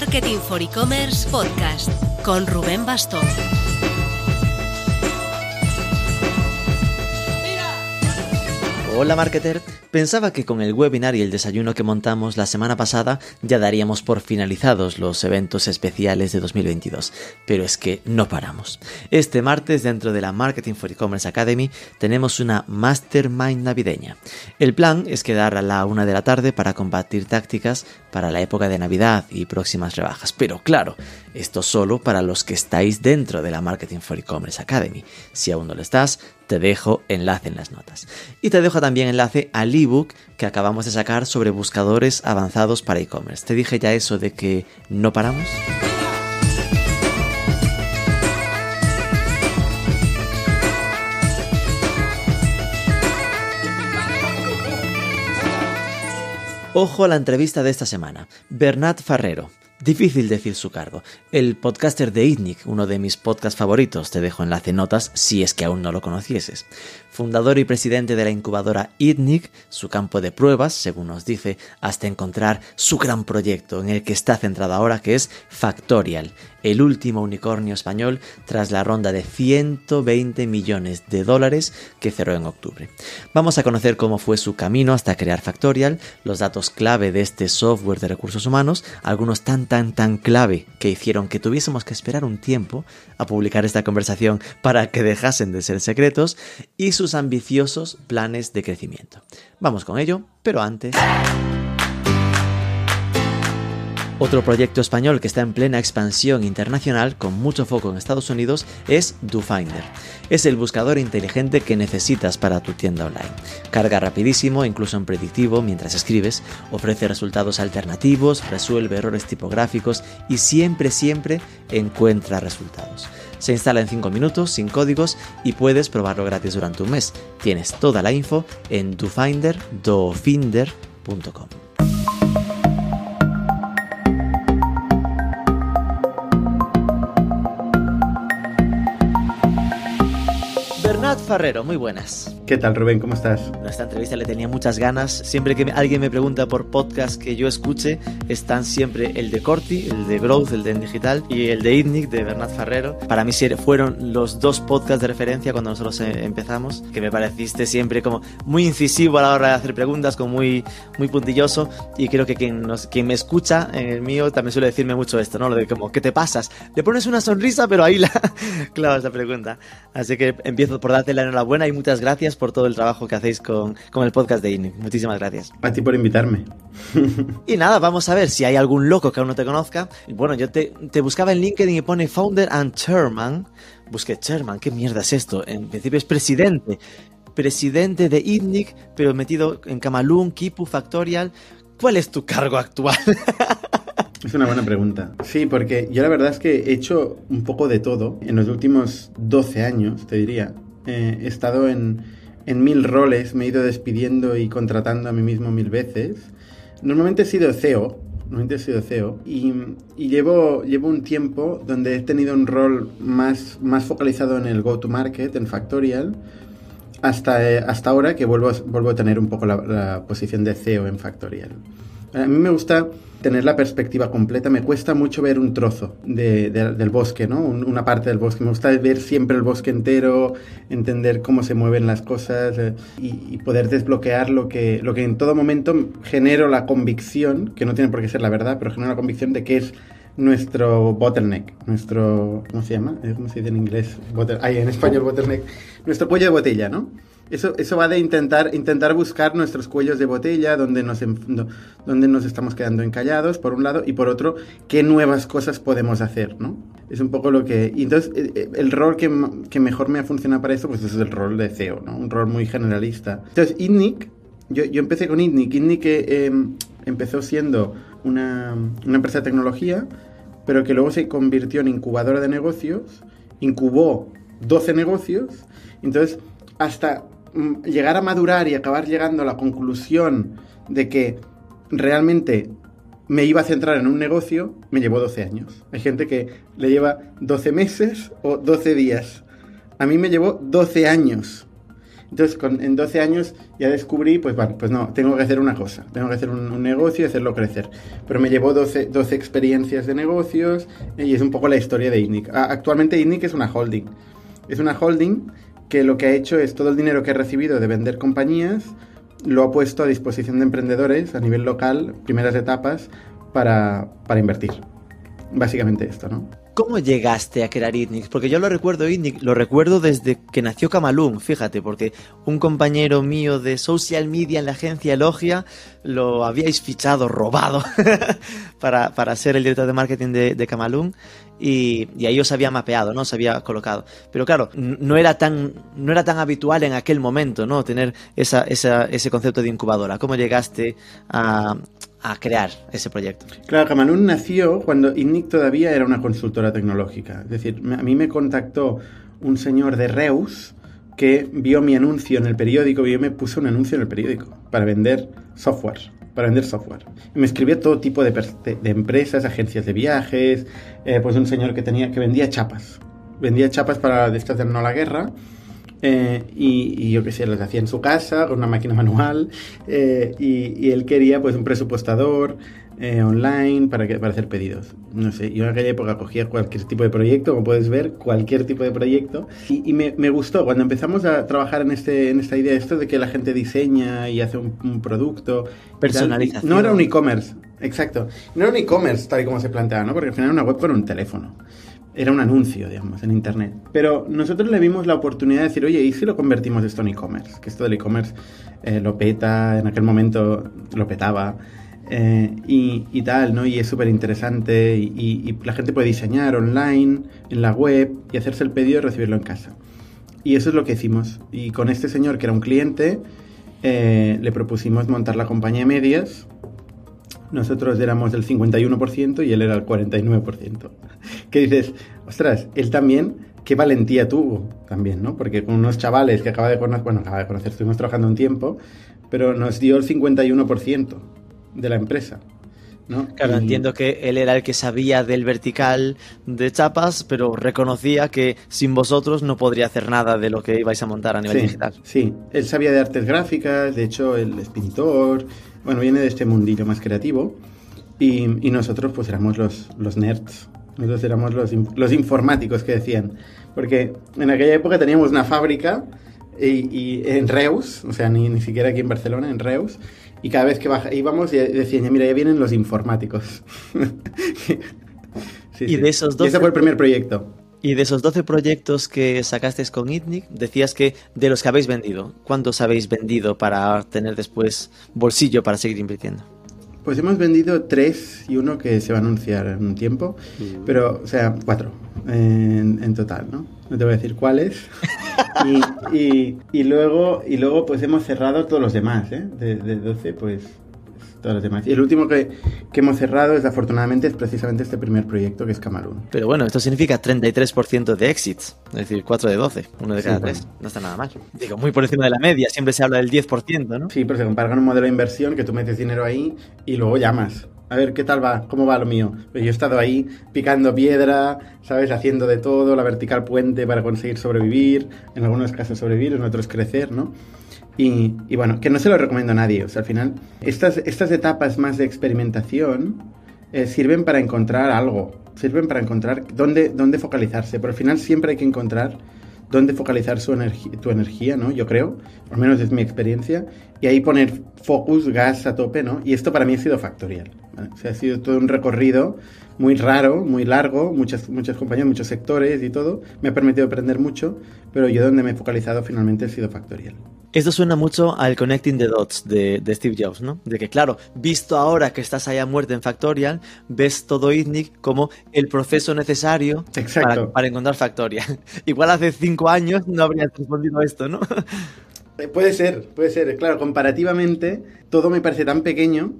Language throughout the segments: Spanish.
Marketing for E-Commerce Podcast con Rubén Bastón. Hola marketer, pensaba que con el webinar y el desayuno que montamos la semana pasada ya daríamos por finalizados los eventos especiales de 2022, pero es que no paramos. Este martes dentro de la Marketing for E-Commerce Academy tenemos una Mastermind navideña. El plan es quedar a la una de la tarde para combatir tácticas para la época de Navidad y próximas rebajas, pero claro, esto solo para los que estáis dentro de la Marketing for E-Commerce Academy. Si aún no lo estás, te dejo enlace en las notas. Y te dejo también enlace al ebook que acabamos de sacar sobre buscadores avanzados para e-commerce. ¿Te dije ya eso de que no paramos? Ojo a la entrevista de esta semana. Bernat Farrero, Difícil decir su cargo. El podcaster de ITNIC, uno de mis podcasts favoritos, te dejo enlace en notas si es que aún no lo conocieses. Fundador y presidente de la incubadora ITNIC, su campo de pruebas, según nos dice, hasta encontrar su gran proyecto en el que está centrado ahora, que es Factorial, el último unicornio español tras la ronda de 120 millones de dólares que cerró en octubre. Vamos a conocer cómo fue su camino hasta crear Factorial, los datos clave de este software de recursos humanos, algunos tan tan tan clave que hicieron que tuviésemos que esperar un tiempo a publicar esta conversación para que dejasen de ser secretos y sus ambiciosos planes de crecimiento. Vamos con ello, pero antes... Otro proyecto español que está en plena expansión internacional, con mucho foco en Estados Unidos, es DoFinder. Es el buscador inteligente que necesitas para tu tienda online. Carga rapidísimo, incluso en predictivo, mientras escribes, ofrece resultados alternativos, resuelve errores tipográficos y siempre, siempre encuentra resultados. Se instala en 5 minutos, sin códigos, y puedes probarlo gratis durante un mes. Tienes toda la info en dofinder, dofinder.com. Ferrero, muy buenas. ¿Qué tal, Rubén? ¿Cómo estás? Esta entrevista le tenía muchas ganas. Siempre que alguien me pregunta por podcast que yo escuche, están siempre el de Corti, el de Growth, el de Digital y el de ITNIC de Bernat Ferrero. Para mí fueron los dos podcasts de referencia cuando nosotros eh, empezamos, que me pareciste siempre como muy incisivo a la hora de hacer preguntas, como muy, muy puntilloso. Y creo que quien, nos, quien me escucha en el mío también suele decirme mucho esto, ¿no? Lo de como, ¿qué te pasas? Le pones una sonrisa, pero ahí la clavas la pregunta. Así que empiezo por darte la enhorabuena y muchas gracias por todo el trabajo que hacéis con, con el podcast de INI. Muchísimas gracias. A ti por invitarme. y nada, vamos a ver si hay algún loco que aún no te conozca. Bueno, yo te, te buscaba en LinkedIn y pone Founder and Chairman. Busqué Chairman, ¿qué mierda es esto? En principio es presidente. Presidente de ITNIC, pero metido en Camalún, Kipu, Factorial. ¿Cuál es tu cargo actual? Es una buena pregunta. Sí, porque yo la verdad es que he hecho un poco de todo en los últimos 12 años, te diría. He estado en, en mil roles, me he ido despidiendo y contratando a mí mismo mil veces. Normalmente he sido CEO, normalmente he sido CEO y, llevo, llevo un tiempo donde he tenido un rol más, más focalizado en el go-to-market, en Factorial, hasta, hasta ahora que vuelvo, vuelvo a tener un poco la, la posición de CEO en Factorial. A mí me gusta tener la perspectiva completa. Me cuesta mucho ver un trozo de, de, del bosque, ¿no? una parte del bosque. Me gusta ver siempre el bosque entero, entender cómo se mueven las cosas eh, y, poder desbloquear lo que, lo que en todo momento genero la convicción, que no tiene por qué ser la verdad, pero genero la convicción de que es nuestro bottleneck, nuestro, ¿cómo se llama? ¿Cómo se dice en inglés? Ay, en español bottleneck. Nuestro cuello de botella, ¿no? Eso, eso va de intentar, intentar buscar nuestros cuellos de botella, donde nos, donde nos estamos quedando encallados, por un lado, y por otro, qué nuevas cosas podemos hacer, ¿no? Es un poco lo que... Y entonces, el rol que, que, mejor me ha funcionado para eso, pues es el rol de CEO, ¿no? Un rol muy generalista. Entonces, ITNIC, yo, yo empecé con ITNIC. ITNIC eh, empezó siendo una, una empresa de tecnología, pero que luego se convirtió en incubadora de negocios, incubó 12 negocios, entonces hasta llegar a madurar y acabar llegando a la conclusión de que realmente me iba a centrar en un negocio, me llevó 12 años. Hay gente que le lleva 12 meses o 12 días. A mí me llevó 12 años. Entonces, en 12 años ya descubrí, pues bueno, pues no, tengo que hacer una cosa, tengo que hacer un, un negocio y hacerlo crecer. Pero me llevó 12, 12 experiencias de negocios y es un poco la historia de INNIC. Actualmente INNIC es una holding. Es una holding que lo que ha hecho es todo el dinero que ha recibido de vender compañías, lo ha puesto a disposición de emprendedores a nivel local, primeras etapas, para, para invertir. Básicamente esto, ¿no? ¿Cómo llegaste a crear ITNIC? Porque yo lo recuerdo, ITNIC, lo recuerdo desde que nació Camalún, fíjate, porque un compañero mío de social media en la agencia Elogia lo habíais fichado, robado, para, para, ser el director de marketing de, de y, ahí os había mapeado, ¿no? Os había colocado. Pero claro, no era tan, no era tan habitual en aquel momento, ¿no? Tener esa, esa, ese concepto de incubadora. ¿Cómo llegaste a, a crear ese proyecto? Claro, Camalún nació cuando INNIC todavía era una consultora tecnológica. Es decir, a mí me contactó un señor de Reus que vio mi anuncio en el periódico y yo me puse un anuncio en el periódico para vender software para vender software. Y me escribía todo tipo de empresas, agencias de viajes, eh, pues un señor que tenía que vendía chapas. Vendía chapas para de estas de no la guerra. Eh, y, y, yo qué sé, las hacía en su casa con una máquina manual. Eh, y, y, él quería pues un presupuestador eh, online para, que, para hacer pedidos. No sé, yo en aquella época cogía cualquier tipo de proyecto, como puedes ver, cualquier tipo de proyecto. Y, y me, me, gustó cuando empezamos a trabajar en, este, en esta idea esto de que la gente diseña y hace un, un producto. Personalización. No era un e-commerce, exacto. No era un e-commerce tal y como se planteaba, ¿no? Porque al final era una web con un teléfono era un anuncio, digamos, en Internet. Pero nosotros le vimos la oportunidad de decir, oye, ¿y si lo convertimos esto en e-commerce? Que esto del e-commerce eh, lo peta, en aquel momento lo petaba. Eh, y, y, tal, ¿no? Y es súper interesante y, y, y, la gente puede diseñar online, en la web, y hacerse el pedido y recibirlo en casa. Y eso es lo que hicimos. Y con este señor, que era un cliente, eh, le propusimos montar la compañía de medias. Nosotros éramos el 51% y él era el 49%. Que dices, ostras, él también, qué valentía tuvo también, ¿no? Porque con unos chavales que acaba de conocer, bueno, acaba de conocer, estuvimos trabajando un tiempo, pero nos dio el 51% de la empresa. ¿no? Claro, y... entiendo que él era el que sabía del vertical de chapas, pero reconocía que sin vosotros no podría hacer nada de lo que ibais a montar a nivel sí, digital. Sí, él sabía de artes gráficas, de hecho él es pintor, bueno, viene de este mundillo más creativo y, y nosotros pues éramos los, los nerds, nosotros éramos los, los informáticos que decían, porque en aquella época teníamos una fábrica y, y en Reus, o sea, ni, ni siquiera aquí en Barcelona, en Reus, y cada vez que baja, íbamos decían, mira, ya vienen los informáticos. sí, y sí. de esos 12... Y ese fue el primer proyecto. Y de esos 12 proyectos que sacasteis con ITNIC, decías que de los que habéis vendido, ¿cuántos habéis vendido para tener después bolsillo para seguir invirtiendo? Pues hemos vendido tres y uno que se va a anunciar en un tiempo, mm. pero, o sea, cuatro en, en total, ¿no? No te voy a decir cuáles. y, y, y, luego, y luego, pues hemos cerrado todos los demás, ¿eh? De, de 12, pues, pues, todos los demás. Y el último que, que, hemos cerrado, es, afortunadamente, es precisamente este primer proyecto, que es Camarón. Pero bueno, esto significa 33% de exits, es decir, 4 de 12, uno de cada sí, tres. Bueno. No está nada mal. Digo, muy por encima de la media, siempre se habla del 10%, ¿no? Sí, pero se compara con un modelo de inversión que tú metes dinero ahí y luego llamas a ver qué tal va, cómo va lo mío. Pues yo he estado ahí picando piedra, ¿sabes? Haciendo de todo, la vertical puente para conseguir sobrevivir, en algunos casos sobrevivir, en otros crecer, ¿no? Y, y bueno, que no se lo recomiendo a nadie. O sea, al final, estas, estas etapas más de experimentación eh, sirven para encontrar algo, sirven para encontrar dónde, dónde focalizarse, pero al final siempre hay que encontrar dónde focalizar su tu energía, ¿no? Yo creo, al menos es mi experiencia, y ahí poner focus, gas a tope, ¿no? Y esto para mí ha sido factorial. ¿vale? O sea, ha sido todo un recorrido muy raro, muy largo, muchas, muchas compañías, muchos sectores y todo. Me ha permitido aprender mucho, pero yo donde me he focalizado finalmente ha sido factorial. Esto suena mucho al Connecting the Dots de, de, Steve Jobs, ¿no? De que, claro, visto ahora que estás allá muerto en Factorial, ves todo ITNIC como el proceso necesario para, para, encontrar Factorial. Igual hace cinco años no habrías respondido a esto, ¿no? Puede ser, puede ser. Claro, comparativamente, todo me parece tan pequeño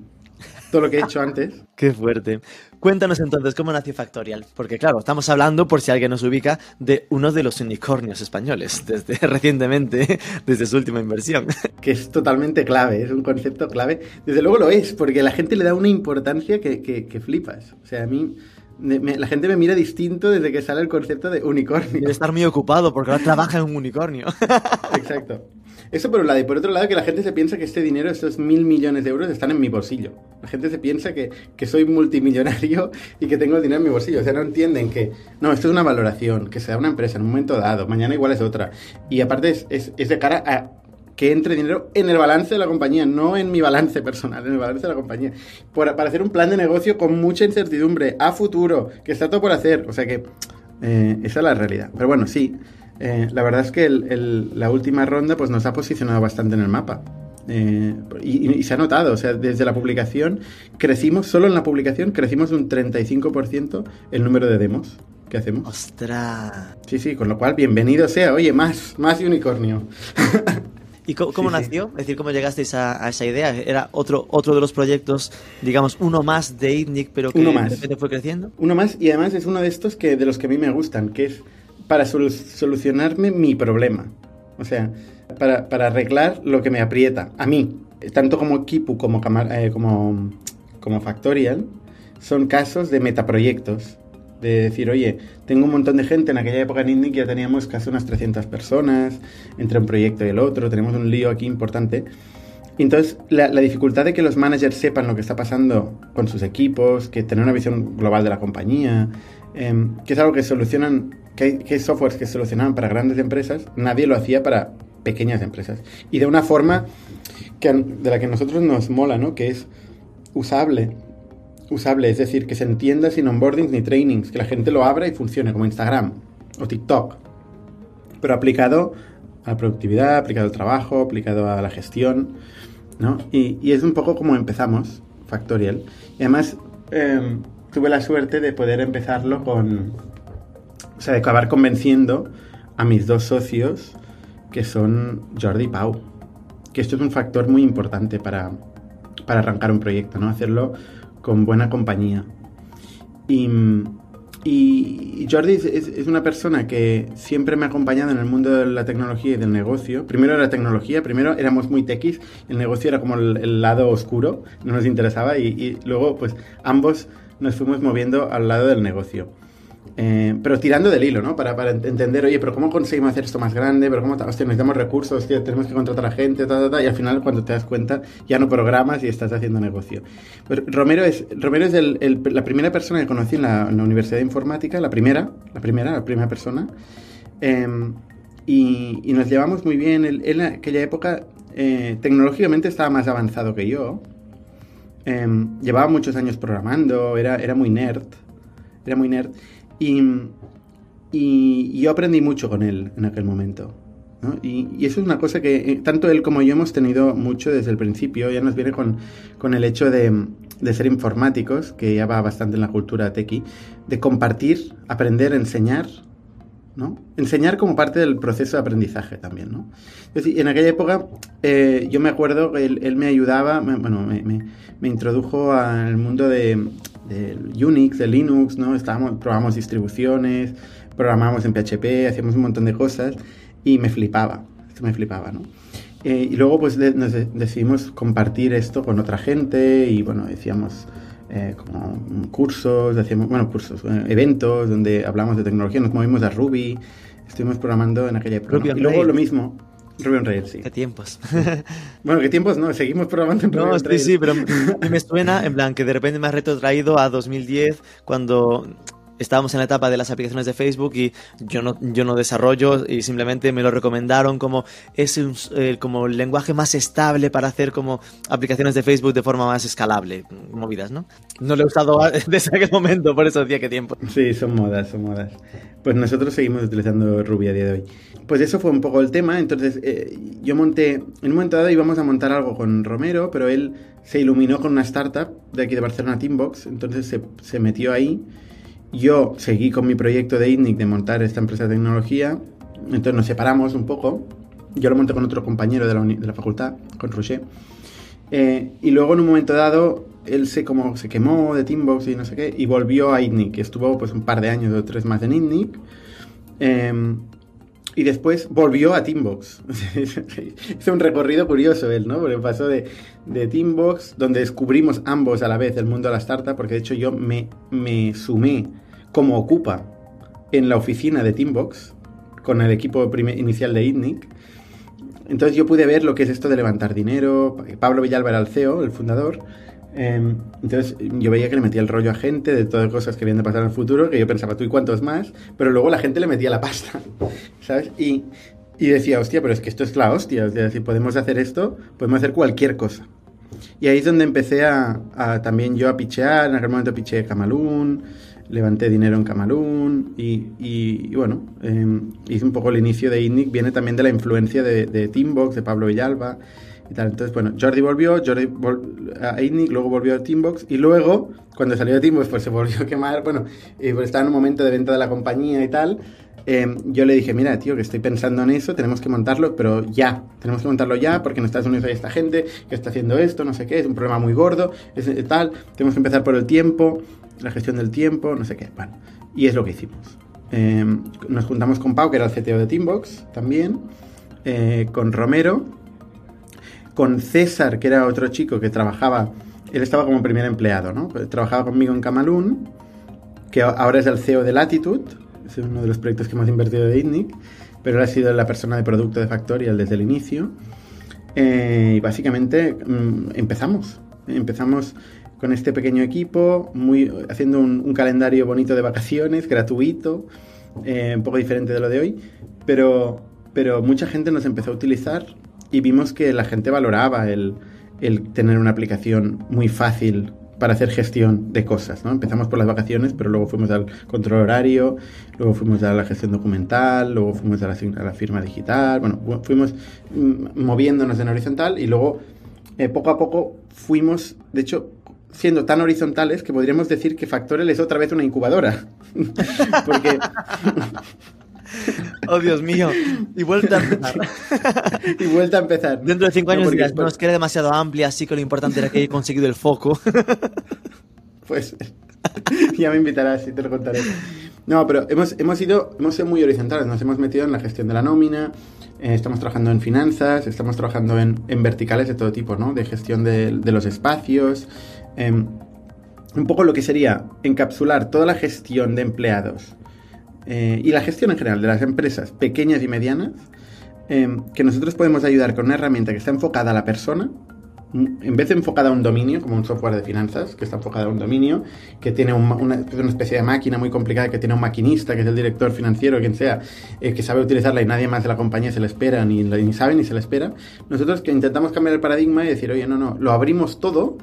todo lo que he hecho antes. Qué fuerte. Cuéntanos entonces cómo nació Factorial, porque claro, estamos hablando, por si alguien nos ubica, de uno de los unicornios españoles, desde recientemente, desde su última inversión. Que es totalmente clave, es un concepto clave. Desde luego lo es, porque la gente le da una importancia que, que, que flipas. O sea, a mí la gente me mira distinto desde que sale el concepto de unicornio. Debe estar muy ocupado porque ahora trabaja en un unicornio. Exacto. Eso por un lado. Y por otro lado, que la gente se piensa que este dinero, estos mil millones de euros, están en mi bolsillo. La gente se piensa que, soy multimillonario y que tengo el dinero en mi bolsillo. O sea, no entienden que, no, esto es una valoración, que se da una empresa en un momento dado, mañana igual es otra. Y aparte es, es de cara a que entre dinero en el balance de la compañía, no en mi balance personal, en el balance de la compañía. para hacer un plan de negocio con mucha incertidumbre, a futuro, que está todo por hacer. O sea que eh, esa es la realidad. Pero bueno, sí, eh, la verdad es que la última ronda pues, nos ha posicionado bastante en el mapa. Eh, y, se ha notado, o sea, desde la publicación crecimos, solo en la publicación crecimos un 35% el número de demos que hacemos. ¡Ostras! Sí, sí, con lo cual, bienvenido sea, oye, más, más unicornio. ¿Y cómo, nació? Es decir, ¿cómo llegasteis a, esa idea? ¿Era otro, otro de los proyectos, digamos, uno más de ITNIC, pero que de repente fue creciendo? Uno más, y además es uno de estos que de los que a mí me gustan, que es para solucionarme mi problema. O sea, para, para, arreglar lo que me aprieta, a mí. Tanto como Kipu como, eh, como, como Factorial, son casos de metaproyectos de decir, oye, tengo un montón de gente, en aquella época en INDIC ya teníamos casi unas 300 personas, entre un proyecto y el otro, tenemos un lío aquí importante. entonces, la, dificultad de que los managers sepan lo que está pasando con sus equipos, que tener una visión global de la compañía, em, que es algo que solucionan, que hay, que softwares que solucionaban para grandes empresas, nadie lo hacía para pequeñas empresas. Y de una forma que, de la que a nosotros nos mola, ¿no? Que es usable usable, es decir, que se entienda sin onboardings ni trainings, que la gente lo abra y funcione como Instagram o TikTok, pero aplicado a la productividad, aplicado al trabajo, aplicado a la gestión, ¿no? Y, es un poco como empezamos, Factorial. Y además em, tuve la suerte de poder empezarlo con, o sea, de acabar convenciendo a mis dos socios, que son Jordi y Pau, que esto es un factor muy importante para, para arrancar un proyecto, ¿no? Hacerlo con buena compañía. Y, y Jordi es, una persona que siempre me ha acompañado en el mundo de la tecnología y del negocio. Primero era tecnología, primero éramos muy techis, el negocio era como el, lado oscuro, no nos interesaba y luego pues ambos nos fuimos moviendo al lado del negocio. Eh, pero tirando del hilo, ¿no? Para, para, entender, oye, pero ¿cómo conseguimos hacer esto más grande? ¿Pero cómo, hostia, necesitamos recursos, hostia, tenemos que contratar a gente, ta, ta, y al final cuando te das cuenta ya no programas y estás haciendo negocio. Pues Romero es, Romero es el, la primera persona que conocí en la, Universidad de Informática, la primera, la primera, la primera persona, em, y, y, nos llevamos muy bien. En aquella época eh, tecnológicamente estaba más avanzado que yo, em, llevaba muchos años programando, era, era muy nerd, era muy nerd. Y, y, yo aprendí mucho con él en aquel momento. Y, eso es una cosa que eh, tanto él como yo hemos tenido mucho desde el principio. Ya nos viene con, con el hecho de, de, ser informáticos, que ya va bastante en la cultura tequi, de compartir, aprender, enseñar. ¿no? Enseñar como parte del proceso de aprendizaje también, ¿no? Es decir, en aquella época eh, yo me acuerdo que él, él me ayudaba, bueno, me, me, me, introdujo al mundo de, de Unix, de Linux, ¿no? Estábamos, probamos distribuciones, programamos en PHP, hacíamos un montón de cosas y me flipaba, esto me flipaba, ¿no? Eh, y luego pues nos decidimos compartir esto con otra gente y bueno, decíamos eh, como cursos, decíamos, bueno, cursos, eh, eventos donde hablamos de tecnología, nos movimos a Ruby, estuvimos programando en aquella época. Y luego lo mismo, Ruby on Rails, sí. ¿Qué tiempos? bueno, ¿qué tiempos? No, seguimos probando en Ruby no, sí, sí, pero me suena, en plan, que de repente me has retrotraído a 2010, cuando estábamos en la etapa de las aplicaciones de Facebook y yo no, yo no desarrollo y simplemente me lo recomendaron como es un, como el lenguaje más estable para hacer como aplicaciones de Facebook de forma más escalable, movidas, ¿no? No lo he usado desde aquel momento, por eso decía que tiempo. Sí, son modas, son modas. Pues nosotros seguimos utilizando Ruby a día de hoy. Pues eso fue un poco el tema, entonces eh, yo monté, en un momento dado íbamos a montar algo con Romero, pero él se iluminó con una startup de aquí de Barcelona, Teambox, entonces se, se metió ahí yo seguí con mi proyecto de ITNIC de montar esta empresa de tecnología, entonces nos separamos un poco. Yo lo monté con otro compañero de la, de la facultad, con Roger. Eh, y luego en un momento dado, él se, como, se quemó de Teambox y no sé qué, y volvió a ITNIC. Estuvo pues un par de años o tres más en ITNIC. Em, y después volvió a Teambox. Hizo un recorrido curioso él, ¿no? Porque pasó de, de Teambox, donde descubrimos ambos a la vez el mundo de la startup, porque de hecho yo me, me sumé como ocupa en la oficina de Teambox con el equipo inicial de ITNIC. Entonces yo pude ver lo que es esto de levantar dinero. Pablo Villalba era el CEO, el fundador. Em, entonces yo veía que le metía el rollo a gente de todas las cosas que habían de pasar en el futuro, que yo pensaba, tú y cuántos más, pero luego la gente le metía la pasta, ¿sabes? Y, y decía, hostia, pero es que esto es la hostia, o si podemos hacer esto, podemos hacer cualquier cosa. Y ahí es donde empecé a, a también yo a pichear, en aquel momento piché Camalún, levanté dinero en Camalún y, y, bueno, em, hice un poco el inicio de INNIC, viene también de la influencia de, de Teambox, de Pablo Villalba y tal. Entonces, bueno, Jordi volvió, Jordi a INNIC, luego volvió a Teambox y luego, cuando salió de Teambox, pues se volvió a quemar, bueno, pues estaba en un momento de venta de la compañía y tal. Em, yo le dije, mira, tío, que estoy pensando en eso, tenemos que montarlo, pero ya, tenemos que montarlo ya, porque en Estados Unidos hay esta gente que está haciendo esto, no sé qué, es un problema muy gordo, es tal, tenemos que empezar por el tiempo, la gestión del tiempo, no sé qué. Bueno, y es lo que hicimos. Eh, nos juntamos con Pau, que era el CTO de Teambox también, eh, con Romero, con César, que era otro chico que trabajaba, él estaba como primer empleado, ¿no? Pues trabajaba conmigo en Camalún, que ahora es el CEO de Latitude, es uno de los proyectos que hemos invertido de ITNIC, pero él ha sido la persona de producto de Factorial desde el inicio. Eh, y básicamente mm, empezamos. Empezamos con este pequeño equipo, muy, haciendo un, calendario bonito de vacaciones, gratuito, eh, un poco diferente de lo de hoy, pero, pero mucha gente nos empezó a utilizar y vimos que la gente valoraba el, el tener una aplicación muy fácil para hacer gestión de cosas, ¿no? Empezamos por las vacaciones, pero luego fuimos al control horario, luego fuimos a la gestión documental, luego fuimos a la, a la firma digital, bueno, fuimos mm, moviéndonos en horizontal y luego eh, poco a poco fuimos, de hecho, siendo tan horizontales que podríamos decir que Factorial es otra vez una incubadora. Porque... Oh, Dios mío. Y vuelta a empezar. y vuelta a empezar. Dentro de cinco años no, dirás, no, es que era demasiado amplia, así que lo importante era que he conseguido el foco. pues ya me invitarás y te lo contaré. No, pero hemos, hemos, ido, hemos sido muy horizontales. Nos hemos metido en la gestión de la nómina, eh, estamos trabajando en finanzas, estamos trabajando en, en, verticales de todo tipo, ¿no? De gestión de, de los espacios, Em, un poco lo que sería encapsular toda la gestión de empleados eh, y la gestión en general de las empresas pequeñas y medianas, em, que nosotros podemos ayudar con una herramienta que está enfocada a la persona, en vez de enfocada a un dominio, como un software de finanzas, que está enfocada a un dominio, que tiene una, especie de máquina muy complicada, que tiene un maquinista, que es el director financiero, quien sea, eh, que sabe utilizarla y nadie más de la compañía se le espera, ni, ni sabe ni se le espera. Nosotros que intentamos cambiar el paradigma y decir, oye, no, no, lo abrimos todo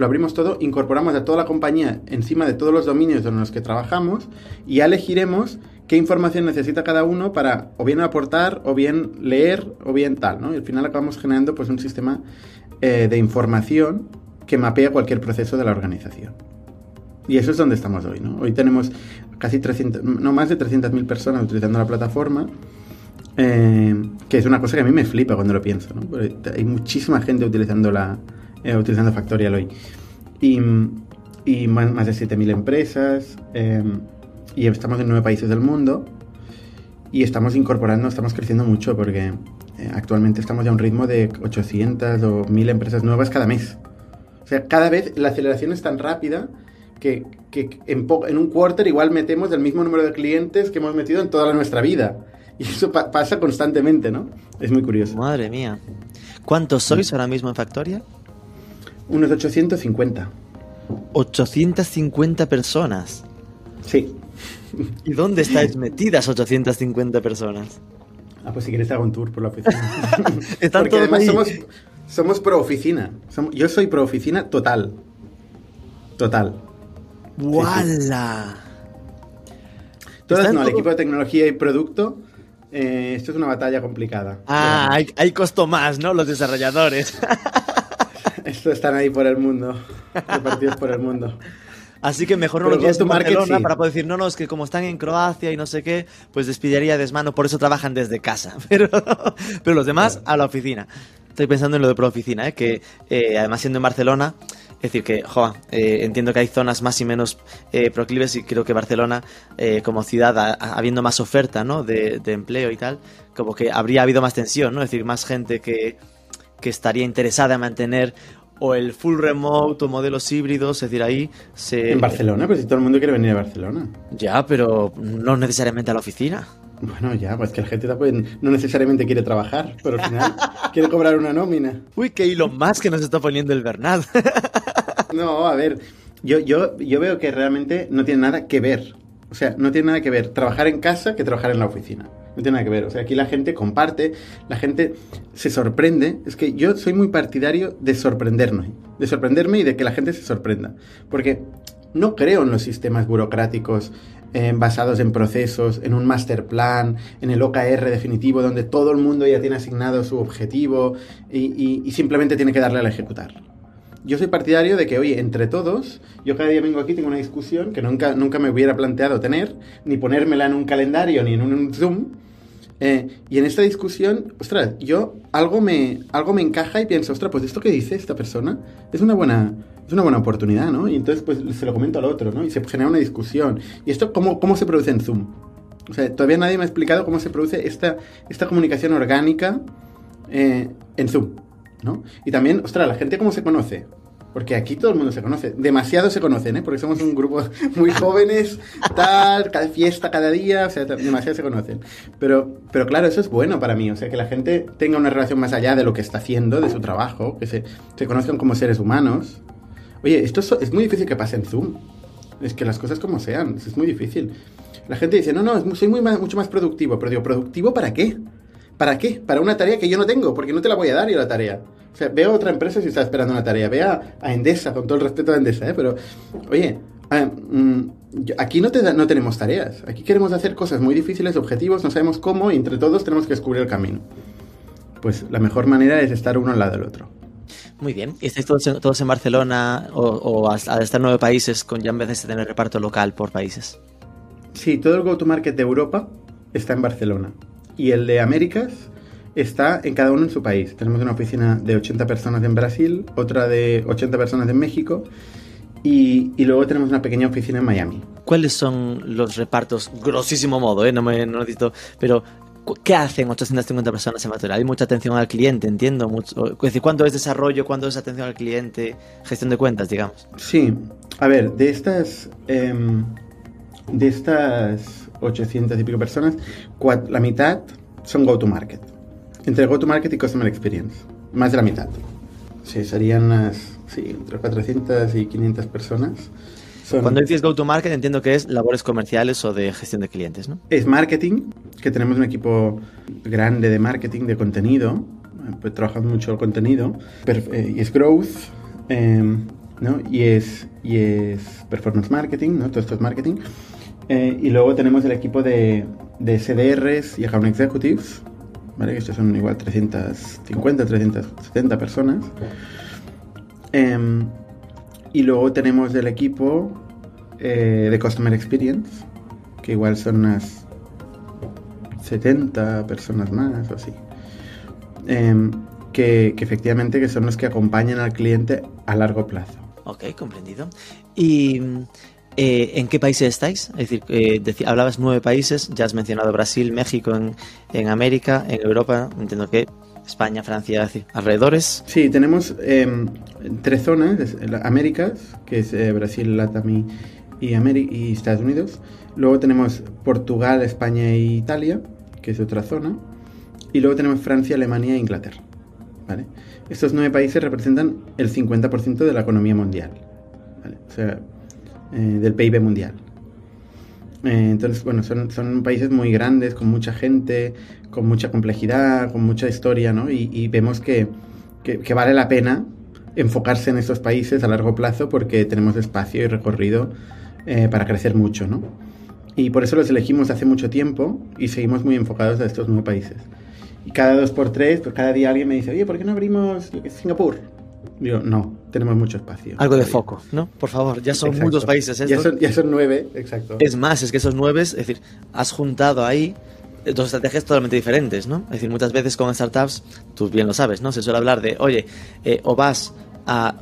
lo abrimos todo, incorporamos a toda la compañía encima de todos los dominios en los que trabajamos y elegiremos qué información necesita cada uno para o bien aportar, o bien leer, o bien tal, ¿no? Y al final acabamos generando pues un sistema eh, de información que mapea cualquier proceso de la organización. Y eso es donde estamos hoy, ¿no? Hoy tenemos casi 300, no más de 300.000 personas utilizando la plataforma, eh, que es una cosa que a mí me flipa cuando lo pienso, ¿no? hay muchísima gente utilizando la, eh, utilizando Factorial hoy. Y, y más, más de 7.000 empresas. Em, y estamos en nueve países del mundo. Y estamos incorporando, estamos creciendo mucho porque eh, actualmente estamos ya a un ritmo de 800 o 1.000 empresas nuevas cada mes. O sea, cada vez la aceleración es tan rápida que, que en, en, un quarter igual metemos el mismo número de clientes que hemos metido en toda nuestra vida. Y eso pa pasa constantemente, ¿no? Es muy curioso. Madre mía. ¿Cuántos sois ahora mismo en Factoria? Unos 850. 850 personas. Sí. ¿Y dónde estáis metidas 850 personas? Ah, pues si quieres hago un tour por la oficina. Porque además somos, somos pro oficina. yo soy pro oficina total. Total. ¡Wala! Todas no, el equipo de tecnología y producto. Eh, esto es una batalla complicada. Ah, hay, hay costo más, ¿no? Los desarrolladores. Estos están ahí por el mundo, repartidos por el mundo. Así que mejor no lo quieres tu Barcelona para poder decir, no, no, es que como están en Croacia y no sé qué, pues despidiría desmano, por eso trabajan desde casa. Pero, pero los demás a la oficina. Estoy pensando en lo de pro oficina, ¿eh? que eh, además siendo en Barcelona, Es decir, que, joa, eh, entiendo que hay zonas más y menos eh, proclives y creo que Barcelona, eh, como ciudad, a- a- habiendo más oferta ¿no? de, de empleo y tal, como que habría habido más tensión, ¿no? Es decir, más gente que, que estaría interesada en mantener o el full remote o modelos híbridos, es decir, ahí se... En Barcelona, pues si todo el mundo quiere venir a Barcelona. Ya, pero no necesariamente a la oficina. Bueno, ya, pues que la gente tampoco- no necesariamente quiere trabajar, pero al final quiere cobrar una nómina. Uy, qué hilo más que nos está poniendo el Bernat. No, a ver, yo, yo, yo veo que realmente no tiene nada que ver. O sea, no tiene nada que ver trabajar en casa que trabajar en la oficina. No tiene nada que ver. O sea, aquí la gente comparte, la gente se sorprende. Es que yo soy muy partidario de sorprendernos, de sorprenderme y de que la gente se sorprenda. Porque no creo en los sistemas burocráticos eh, basados en procesos, en un master plan, en el OKR definitivo, donde todo el mundo ya tiene asignado su objetivo y, y- simplemente tiene que darle al ejecutar yo soy partidario de que, oye, entre todos, yo cada día vengo aquí, tengo una discusión que nunca, nunca me hubiera planteado tener, ni ponérmela en un calendario, ni en un Zoom. eh, y en esta discusión, ostras, yo algo me, algo me encaja y pienso, ostras, pues esto que dice esta persona es una buena, es una buena oportunidad, ¿no? Y entonces pues se lo comento al otro, ¿no? Y se genera una discusión. ¿Y esto cómo, cómo se produce en Zoom? O sea, todavía nadie me ha explicado cómo se produce esta, esta comunicación orgánica eh, en Zoom, Y también, ostras, la gente cómo se conoce. Porque aquí todo el mundo se conoce. Demasiado se conocen, ¿eh? Porque somos un grupo muy jóvenes, tal, cada fiesta, cada día, o sea, demasiado se conocen. Pero, pero claro, eso es bueno para mí. O sea, que la gente tenga una relación más allá de lo que está haciendo, de su trabajo, que se, se conozcan como seres humanos. Oye, esto es, muy difícil que pase en Zoom. Es que las cosas como sean, es muy difícil. La gente dice, no, no, soy muy mucho más productivo. Pero digo, ¿productivo para qué? ¿Para qué? Para una tarea que yo no tengo, porque no te la voy a dar yo la tarea. O sea, veo a otra empresa si está esperando una tarea. Ve a, Endesa, con todo el respeto a Endesa, ¿eh? Pero, oye, ah, mm, aquí no, te da- no tenemos tareas. Aquí queremos hacer cosas muy difíciles, objetivos, no sabemos cómo, y entre todos tenemos que descubrir el camino. Pues la mejor manera es estar uno al lado del otro. Muy bien. ¿Y estáis todos en, todos en Barcelona o, o hasta- al estar nueve países con ya en vez de tener reparto local por países? Sí, todo el go-to-market de Europa está en Barcelona. Y el de Américas está en cada uno en su país. Tenemos una oficina de 80 personas en Brasil, otra de 80 personas en México y, y luego tenemos una pequeña oficina en Miami. ¿Cuáles son los repartos, grosísimo modo, eh? no me no necesito, pero ¿qué hacen 850 personas en Material? Hay mucha atención al cliente, entiendo. Mucho, es decir, ¿cuánto es desarrollo, cuánto es atención al cliente, gestión de cuentas, digamos? Sí, a ver, de estas, em, de estas 800 y pico personas, cua- la mitad son go-to-market. Entre go-to-market y customer experience. Más de la mitad. Sí, serían unas, sí, entre 400 y 500 personas. Son- Cuando dices go to market, entiendo que es labores comerciales o de gestión de clientes, ¿no? Es marketing, que tenemos un equipo grande de marketing, de contenido, eh, pues trabajamos mucho el contenido, per- eh, y es growth, em, ¿no? Y es, y es performance marketing, ¿no? Todo esto es marketing. Eh, y luego tenemos el equipo de, de SDRs y account executives, ¿vale? Estos son igual 350, 370 personas. Em, y luego tenemos el equipo eh, de Customer Experience, que igual son unas 70 personas más o así. Em, que, que efectivamente que son los que acompañan al cliente a largo plazo. Ok, comprendido. ¿Y eh, en qué países estáis? Es decir, eh, hablabas nueve países, ya has mencionado Brasil, México en, en América, en Europa, entiendo que España, Francia, decir, alrededores. Sí, tenemos em, tres zonas, Américas, que es eh, Brasil, Latam y, y Estados Unidos. Luego tenemos Portugal, España e Italia, que es otra zona. Y luego tenemos Francia, Alemania e Inglaterra. ¿vale? Estos nueve países representan el 50% de la economía mundial. ¿vale? O sea, eh, del PIB mundial. Eh, entonces, bueno, son, son países muy grandes, con mucha gente, con mucha complejidad, con mucha historia, ¿no? Y, y vemos que, que- que vale la pena enfocarse en estos países a largo plazo porque tenemos espacio y recorrido eh, para crecer mucho, ¿no? Y por eso los elegimos hace mucho tiempo y seguimos muy enfocados a estos nueve países. Y cada dos por tres, pues cada día alguien me dice, oye, ¿por qué no abrimos Singapur? Digo, no, tenemos mucho espacio. Algo de todavía". foco, ¿no? Por favor, ya son Exacto. muchos países Ya estos. son, ya son nueve, exacto. Es más, es que esos nueve, es decir, has juntado ahí dos estrategias totalmente diferentes, ¿no? Es decir, muchas veces con startups, tú bien lo sabes, ¿no? Se suele hablar de, oye, eh, o vas a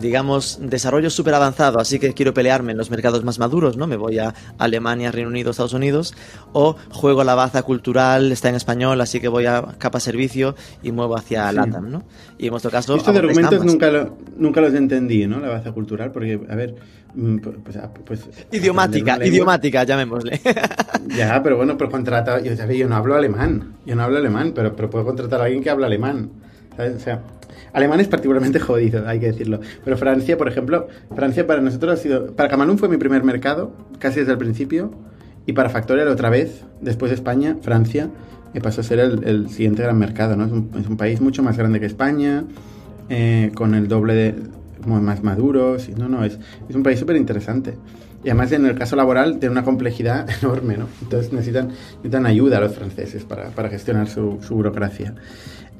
digamos, desarrollo súper avanzado, así que quiero pelearme en los mercados más maduros, ¿no? Me voy a Alemania, Reino Unido, Estados Unidos, o juego la baza cultural, está en español, así que voy a capa servicio y muevo hacia LATAM, ¿no? Y en vuestro caso... Estos argumentos nunca, nunca los entendí, ¿no? La baza cultural, porque, a ver, mm, pues... pues idiomática, idiomática, llamémosle. ya, pero bueno, pero contrata... Yo, yo no hablo alemán, yo no hablo alemán, pero, pero puedo contratar a alguien que habla alemán, ¿sabes? O sea Alemania es particularmente jodido, hay que decirlo. Pero Francia, por ejemplo, Francia para nosotros ha sido... Para Camalún fue mi primer mercado, casi desde el principio. Y para Factorial otra vez, después de España, Francia, que pasó a ser el, siguiente gran mercado, ¿no? Es un, país mucho más grande que España, eh, con el doble de... como más maduros. Y, no, no, es, es un país súper interesante. Y además en el caso laboral tiene una complejidad enorme, ¿no? Entonces necesitan, necesitan ayuda a los franceses para, para gestionar su, su burocracia.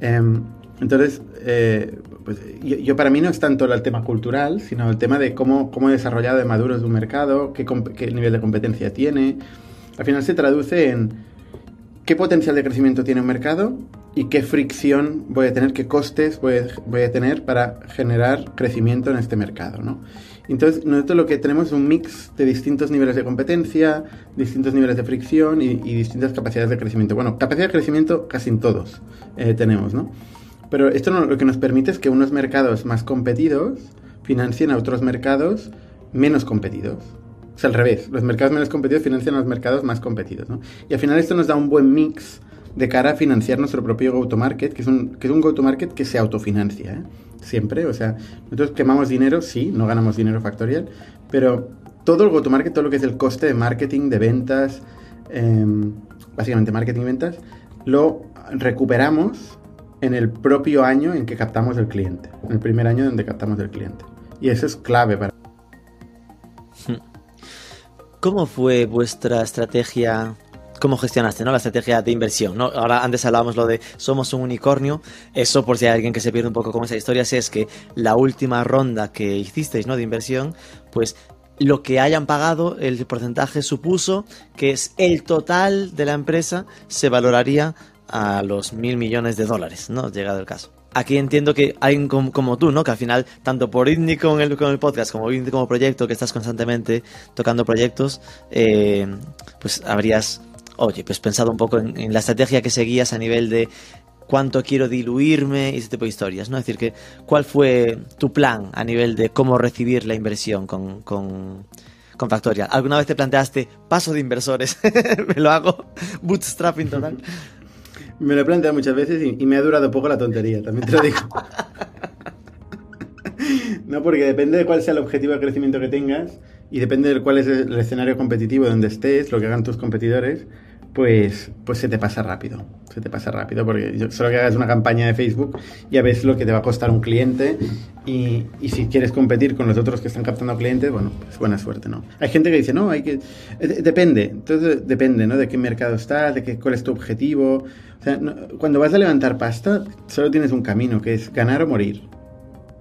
Em, entonces, eh, pues, yo, para mí no es tanto el tema cultural, sino el tema de cómo, cómo he desarrollado de maduros de un mercado, qué, qué, nivel de competencia tiene. Al final se traduce en qué potencial de crecimiento tiene un mercado y qué fricción voy a tener, qué costes voy a, voy a tener para generar crecimiento en este mercado, ¿no? Entonces, nosotros lo que tenemos es un mix de distintos niveles de competencia, distintos niveles de fricción y, distintas capacidades de crecimiento. Bueno, capacidad de crecimiento casi en todos eh, tenemos, ¿no? Pero esto lo que nos permite es que unos mercados más competidos financien a otros mercados menos competidos. O sea, al revés, los mercados menos competidos financian a los mercados más competidos. ¿no? Y al final esto nos da un buen mix de cara a financiar nuestro propio go-to-market, que es un, que un go-to-market que se autofinancia, ¿eh? siempre. O sea, nosotros quemamos dinero, sí, no ganamos dinero factorial, pero todo el go-to-market, todo lo que es el coste de marketing, de ventas, em, básicamente marketing y ventas, lo recuperamos en el propio año en que captamos el cliente, en el primer año donde captamos el cliente. Y eso es clave para... ¿Cómo fue vuestra estrategia cómo gestionaste ¿no? la estrategia de inversión. Ahora antes hablábamos lo de somos un unicornio. Eso por si hay alguien que se pierde un poco con esa historia, es que la última ronda que hicisteis ¿no? de inversión, pues lo que hayan pagado, el porcentaje supuso que es el total de la empresa se valoraría a los mil millones de dólares, ¿no? Llegado el caso. Aquí entiendo que hay como, como tú, ¿no? Que al final, tanto por Indie con el, con el podcast como Indie como proyecto, que estás constantemente tocando proyectos, eh, pues habrías, oye, pues pensado un poco en, la estrategia que seguías a nivel de cuánto quiero diluirme y ese tipo de historias, ¿no? Es decir, que cuál fue tu plan a nivel de cómo recibir la inversión con, con, con Factorial. ¿Alguna vez te planteaste paso de inversores? ¿Me lo hago? ¿Bootstrapping total? Me lo he planteado muchas veces y, me ha durado poco la tontería, también te lo digo. no, porque depende de cuál sea el objetivo de crecimiento que tengas y depende de cuál es el escenario competitivo donde estés, lo que hagan tus competidores, pues, pues se te pasa rápido. Se te pasa rápido porque solo que hagas una campaña de Facebook ya ves lo que te va a costar un cliente y, si quieres competir con los otros que están captando clientes, bueno, pues buena suerte, ¿no? Hay gente que dice, no, hay que... Eh, depende, entonces depende, ¿no? De qué mercado estás, de qué, cuál es tu objetivo. O sea, cuando vas a levantar pasta, solo tienes un camino, que es ganar o morir.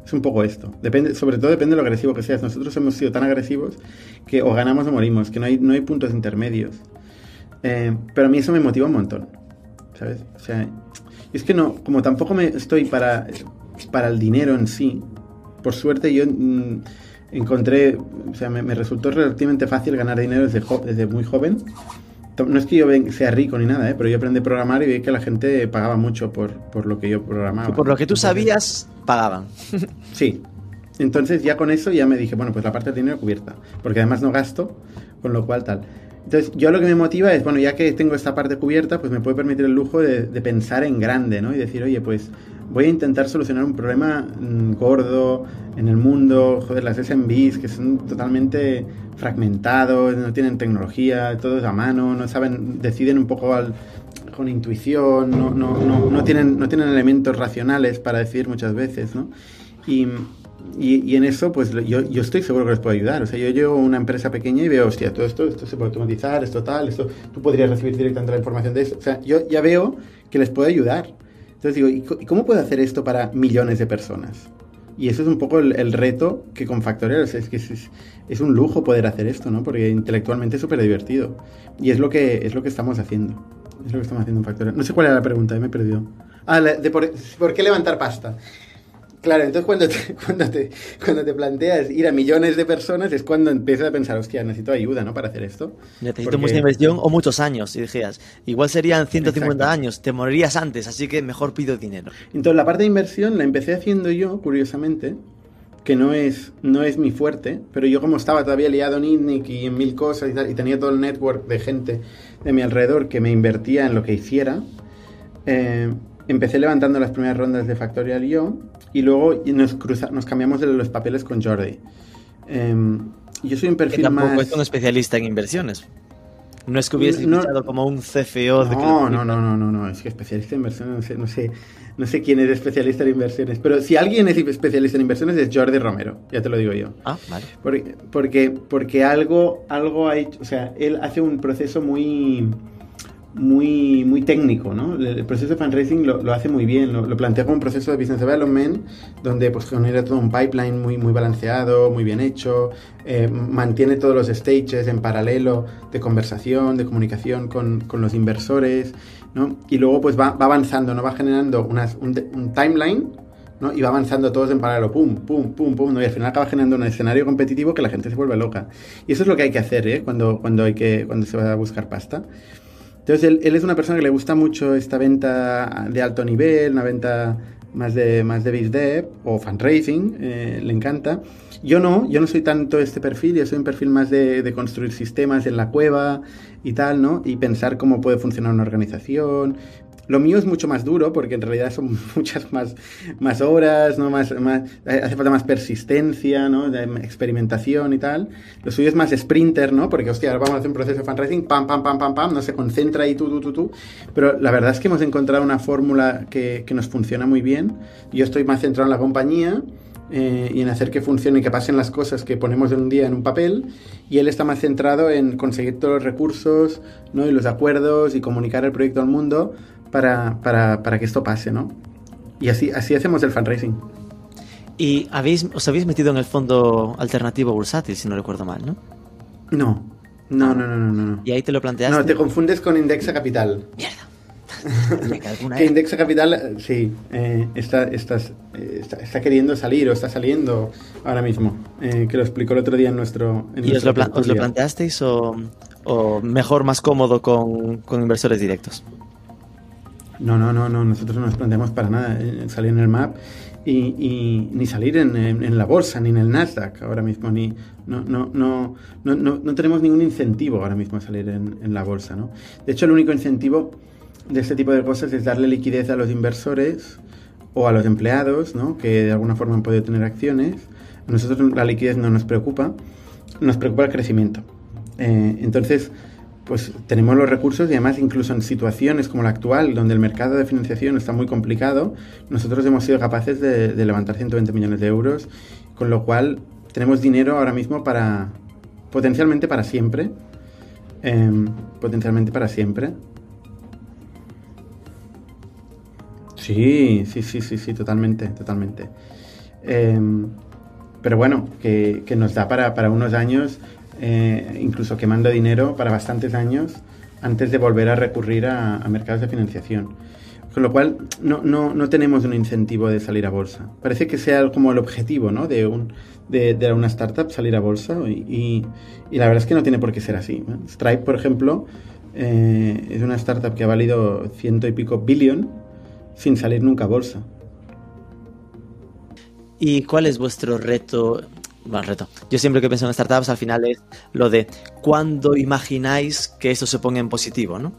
Es un poco esto. Depende, sobre todo depende de lo agresivo que seas. Nosotros hemos sido tan agresivos que o ganamos o morimos, que no hay, no hay puntos intermedios. Eh, pero a mí eso me motiva un montón. ¿Sabes? O sea, es que no, como tampoco me estoy para, para el dinero en sí, por suerte yo mm, encontré, o sea, me, resultó relativamente fácil ganar dinero desde, desde muy joven no es que yo sea rico ni nada, ¿eh? pero yo aprendí a programar y vi que la gente pagaba mucho por, por lo que yo programaba. Por lo que tú sabías, pagaban. sí. Entonces ya con eso ya me dije, bueno, pues la parte de dinero cubierta, porque además no gasto, con lo cual tal. Entonces, yo lo que me motiva es, bueno, ya que tengo esta parte cubierta, pues me puede permitir el lujo de, pensar en grande, ¿no? Y decir, oye, pues voy a intentar solucionar un problema mm, gordo en el mundo, joder, las SMBs que son totalmente fragmentados, no tienen tecnología, todo es a mano, no saben, deciden un poco con intuición, no, no, no, no, tienen, no tienen elementos racionales para decir muchas veces, ¿no? Y, y, en eso, pues yo, yo, estoy seguro que les puedo ayudar. O sea, yo llevo una empresa pequeña y veo, hostia, todo esto, esto se puede automatizar, esto tal, esto, tú podrías recibir directamente la información de eso. O sea, yo ya veo que les puedo ayudar. Entonces digo, ¿y cómo puedo hacer esto para millones de personas? Y eso es un poco el, reto que con Factorial, o sea, es que es, es, un lujo poder hacer esto, ¿no? Porque intelectualmente es súper divertido. Y es lo, que, es lo que estamos haciendo. Es lo que estamos haciendo en Factorial. No sé cuál era la pregunta, me he perdido. Ah, de por, ¿por qué levantar pasta? Claro, entonces cuando te, cuando, te, cuando te planteas ir a millones de personas es cuando empiezas a pensar, hostia, necesito ayuda, ¿no? Para hacer esto. Necesito mucha inversión o muchos años, y dijeras, igual serían 150 años, te morirías antes, así que mejor pido dinero. Entonces la parte de inversión la empecé haciendo yo, curiosamente, que no es, no es mi fuerte, pero yo como estaba todavía liado en ITNIC y en mil cosas y, y tenía todo el network de gente de mi alrededor que me invertía en lo que hiciera, eh, empecé levantando las primeras rondas de Factorial yo y luego nos, cruza, nos cambiamos de los papeles con Jordi. Eh, yo soy un perfil tampoco más... es un especialista en inversiones. No es que hubiese no, escuchado como un CFO de no, no, no, no, no, no, es que especialista en inversiones, no sé, no sé, no sé quién es especialista en inversiones, pero si alguien es especialista en inversiones es Jordi Romero, ya te lo digo yo. Ah, vale. Porque, porque, porque algo, algo ha hecho, o sea, él hace un proceso muy muy, muy técnico, ¿no? El proceso de fundraising lo, lo hace muy bien, lo, plantea como un proceso de business development, donde pues genera todo un pipeline muy, muy balanceado, muy bien hecho, eh, mantiene todos los stages en paralelo de conversación, de comunicación con, con los inversores, ¿no? Y luego pues va, va avanzando, ¿no? Va generando un, un timeline, ¿no? Y va avanzando todos en paralelo, pum, pum, pum, pum, ¿no? Y al final acaba generando un escenario competitivo que la gente se vuelve loca. Y eso es lo que hay que hacer, ¿eh? Cuando, cuando, hay que, cuando se va a buscar pasta. Entonces, él, es una persona que le gusta mucho esta venta de alto nivel, una venta más de, más de BizDev o fundraising, eh, le encanta. Yo no, yo no soy tanto este perfil, yo soy un perfil más de, de, construir sistemas en la cueva y tal, ¿no? Y pensar cómo puede funcionar una organización. Lo mío es mucho más duro porque en realidad son muchas más, más horas, ¿no? Más, más, hace falta más persistencia, ¿no? De experimentación y tal. Lo suyo es más sprinter, ¿no? Porque, hostia, ahora vamos a hacer un proceso de fundraising, pam, pam, pam, pam, pam, no se concentra ahí tú, tú, tú, tú. Pero la verdad es que hemos encontrado una fórmula que, que nos funciona muy bien. Yo estoy más centrado en la compañía. Eh, y en hacer que funcione y que pasen las cosas que ponemos en un día en un papel y él está más centrado en conseguir todos los recursos ¿no? y los acuerdos y comunicar el proyecto al mundo para, para, para que esto pase, ¿no? Y así, así hacemos el fundraising. Y habéis, os habéis metido en el fondo alternativo bursátil, si no recuerdo mal, ¿no? No, no, no, no, no. no. ¿Y ahí te lo planteaste? No, te confundes con Indexa Capital. Mierda. que Indexa Capital, sí, eh, está, estás, eh, está, está, queriendo salir o está saliendo ahora mismo. Eh, que lo explicó el otro día en nuestro. En ¿Y nuestro os, lo, os lo, planteasteis o, o mejor, más cómodo con, con inversores directos? No, no, no, no, nosotros no nos planteamos para nada salir en el MAP y, ni salir en, la bolsa, ni en el Nasdaq ahora mismo, ni no, no, no, no, no, tenemos ningún incentivo ahora mismo a salir en, en, la bolsa, ¿no? De hecho, el único incentivo de este tipo de cosas es darle liquidez a los inversores o a los empleados, ¿no? Que de alguna forma han podido tener acciones. A nosotros la liquidez no nos preocupa, nos preocupa el crecimiento. Eh, entonces, pues tenemos los recursos y además incluso en situaciones como la actual, donde el mercado de financiación está muy complicado, nosotros hemos sido capaces de, levantar 120 millones de euros, con lo cual tenemos dinero ahora mismo para, potencialmente para siempre, eh, potencialmente para siempre. Sí, sí, sí, sí, sí, totalmente, totalmente. Eh, pero bueno, que, que nos da para, para unos años eh, incluso quemando dinero para bastantes años antes de volver a recurrir a, mercados de financiación. Con lo cual, no, no, no, tenemos un incentivo de salir a bolsa. Parece que sea como el objetivo ¿no? de, un, de, de una startup salir a bolsa y, y, la verdad es que no tiene por qué ser así. Stripe, por ejemplo, eh, es una startup que ha valido ciento y pico billón sin salir nunca a bolsa. ¿Y cuál es vuestro reto bueno, reto. Yo siempre que pienso en startups, al final es lo de cuándo imagináis que esto se ponga en positivo, ¿no?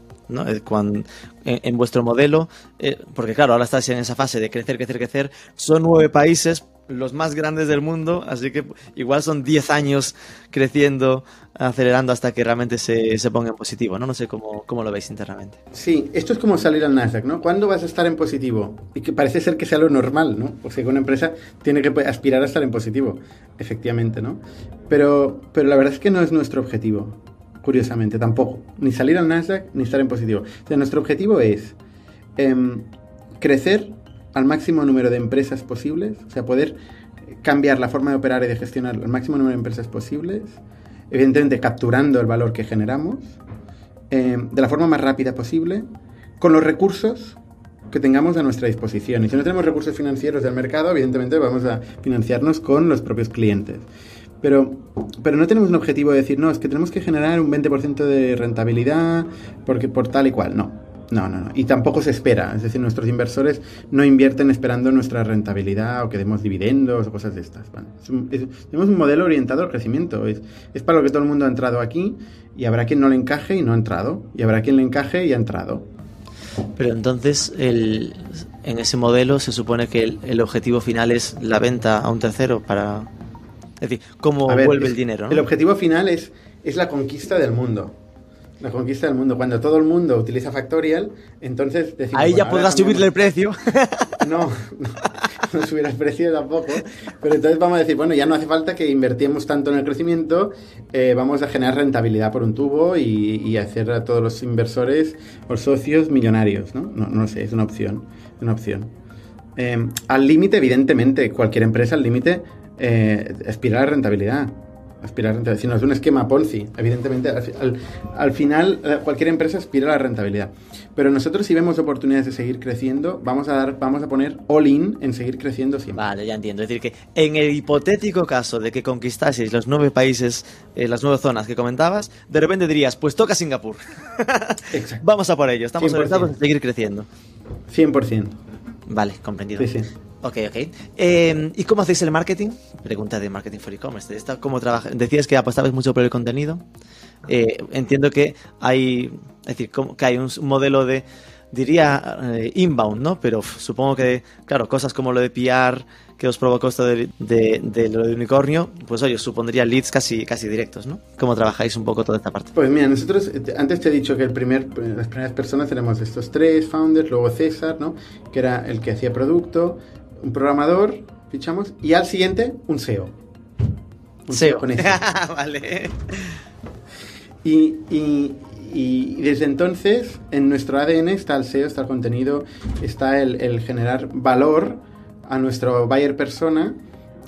En, vuestro modelo, eh, porque claro, ahora estáis en esa fase de crecer, crecer, crecer. Son nueve países, los más grandes del mundo, así que igual son diez años creciendo, acelerando hasta que realmente se, se ponga en positivo, ¿no? No sé cómo, cómo, lo veis internamente. Sí, esto es como salir al Nasdaq, ¿no? ¿Cuándo vas a estar en positivo? Y que parece ser que sea lo normal, ¿no? O sea, que una empresa tiene que aspirar a estar en positivo, efectivamente, ¿no? Pero, pero la verdad es que no es nuestro objetivo, curiosamente, tampoco. Ni salir al Nasdaq, ni estar en positivo. O nuestro objetivo es eh, crecer al máximo número de empresas posibles, o sea, poder cambiar la forma de operar y de gestionar al máximo número de empresas posibles, evidentemente capturando el valor que generamos, eh, de la forma más rápida posible, con los recursos que tengamos a nuestra disposición. Y si no tenemos recursos financieros del mercado, evidentemente vamos a financiarnos con los propios clientes. Pero, pero no tenemos un objetivo de decir, no, es que tenemos que generar un 20% de rentabilidad porque por tal y cual. No, no, no, no. Y tampoco se espera. Es decir, nuestros inversores no invierten esperando nuestra rentabilidad o que demos dividendos o cosas de estas. tenemos un modelo orientado al crecimiento. Es, es para lo que todo el mundo ha entrado aquí y habrá quien no le encaje y no ha entrado. Y habrá quien le encaje y ha entrado. Pero entonces, el, en ese modelo se supone que el, el objetivo final es la venta a un tercero para es decir, cómo vuelve el dinero. El objetivo final es, es la conquista del mundo. La conquista del mundo. Cuando todo el mundo utiliza Factorial, entonces decimos, Ahí ya podrás subirle el precio. No, no, no subirá el precio tampoco. Pero entonces vamos a decir, bueno, ya no hace falta que invertimos tanto en el crecimiento, eh, vamos a generar rentabilidad por un tubo y, hacer a todos los inversores o socios millonarios, ¿no? No, no sé, es una opción. Una opción. Eh, al límite, evidentemente, cualquier empresa al límite eh, aspirar a rentabilidad. Aspirar a rentabilidad. Si no es un esquema Ponzi, evidentemente, al, final eh, cualquier empresa aspira a la rentabilidad. Pero nosotros si vemos oportunidades de seguir creciendo, vamos a dar, vamos a poner all in en seguir creciendo siempre. Vale, ya entiendo. Es decir, que en el hipotético caso de que conquistaseis los nueve países, eh, las nueve zonas que comentabas, de repente dirías, pues toca Singapur. vamos a por ello, estamos orientados a seguir creciendo. 100%. Vale, comprendido. Sí, sí. Ok, ok. Em, ¿Y cómo hacéis el marketing? Pregunta de Marketing for E-Commerce. ¿Cómo Decías que apostabais mucho por el contenido. Eh, entiendo que hay, es decir, que hay un modelo de, diría, eh, inbound, ¿no? Pero supongo que, claro, cosas como lo de PR que os provocó esto de, lo de unicornio, pues oye, supondría leads casi, casi directos, ¿no? ¿Cómo trabajáis un poco toda esta parte? Pues mira, nosotros, eh, antes te he dicho que el primer, las primeras personas tenemos estos tres founders, luego César, ¿no? Que era el que hacía producto, un programador, fichamos, y al siguiente un SEO. Un SEO. con vale. Y, y, desde entonces, en nuestro ADN está el SEO, está el contenido, está el, el generar valor a nuestro buyer persona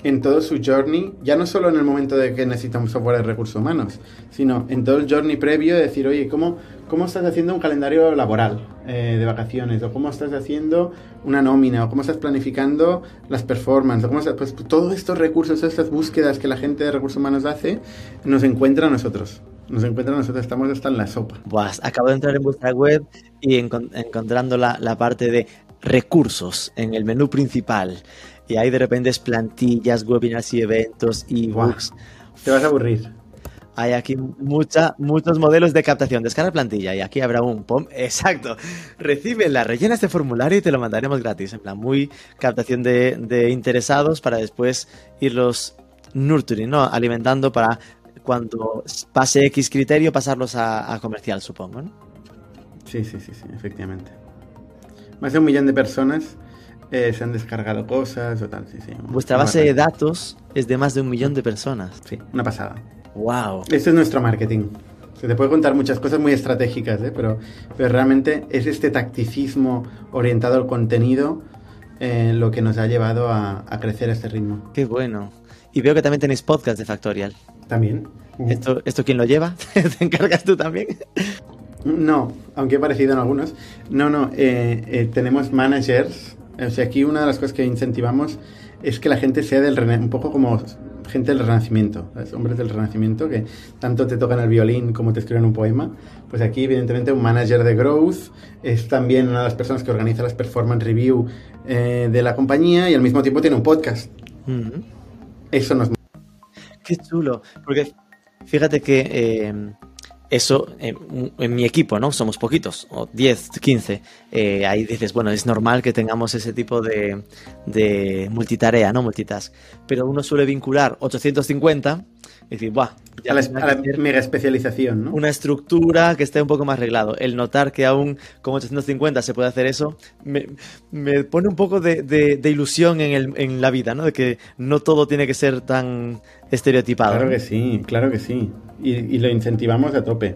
en todo su journey, ya no solo en el momento de que necesitamos software de recursos humanos, sino en todo el journey previo de decir, oye, ¿cómo, cómo estás haciendo un calendario laboral eh, de vacaciones? ¿O cómo estás haciendo una nómina? ¿O cómo estás planificando las performances? ¿O cómo pues, todos estos recursos, todas estas búsquedas que la gente de recursos humanos hace, nos encuentra a nosotros. Nos encuentra a nosotros, estamos hasta en la sopa. Buah, acabo de entrar en vuestra web y encontrando la, la parte de recursos en el menú principal y hay de repente plantillas, webinars y eventos, y ebooks. Te vas a aburrir. Hay aquí mucha, muchos modelos de captación. Descarga plantilla y aquí habrá un POM. Exacto. Recibe la rellena este formulario y te lo mandaremos gratis. En plan, muy captación de, interesados para después irlos nurturing, ¿no? Alimentando para cuando pase X criterio pasarlos a, comercial, supongo, ¿no? Sí, sí, sí, sí, efectivamente. Más de un millón de personas eh, se han descargado cosas o tal. Sí, sí, Vuestra base de datos es de más de un millón de personas. Sí, una pasada. ¡Wow! Este es nuestro marketing. Se te puede contar muchas cosas muy estratégicas, ¿eh? pero, pero realmente es este tacticismo orientado al contenido eh, lo que nos ha llevado a, crecer a este ritmo. ¡Qué bueno! Y veo que también tenéis podcast de Factorial. También. ¿Esto, ¿Esto quién lo lleva? ¿Te encargas tú también? No, aunque he parecido en algunos. No, no, eh, tenemos managers o sea, aquí una de las cosas que incentivamos es que la gente sea del un poco como gente del Renacimiento, hombres del Renacimiento que tanto te tocan el violín como te escriben un poema. Pues aquí, evidentemente, un manager de growth es también una de las personas que organiza las performance review eh, de la compañía y al mismo tiempo tiene un podcast. Eso nos. Qué chulo, porque fíjate que. Eh, eso en, mi equipo, ¿no? Somos poquitos, o 10, 15. Eh, ahí dices, bueno, es normal que tengamos ese tipo de, de multitarea, ¿no? Multitask. Pero uno suele vincular 850 y decir, ¡buah! a la, mega especialización, ¿no? Una estructura que esté un poco más arreglado. El notar que aún con 850 se puede hacer eso, me, me pone un poco de, de, ilusión en, el, en, la vida, ¿no? De que no todo tiene que ser tan estereotipado. Claro que sí, claro que sí. Y, y lo incentivamos a tope.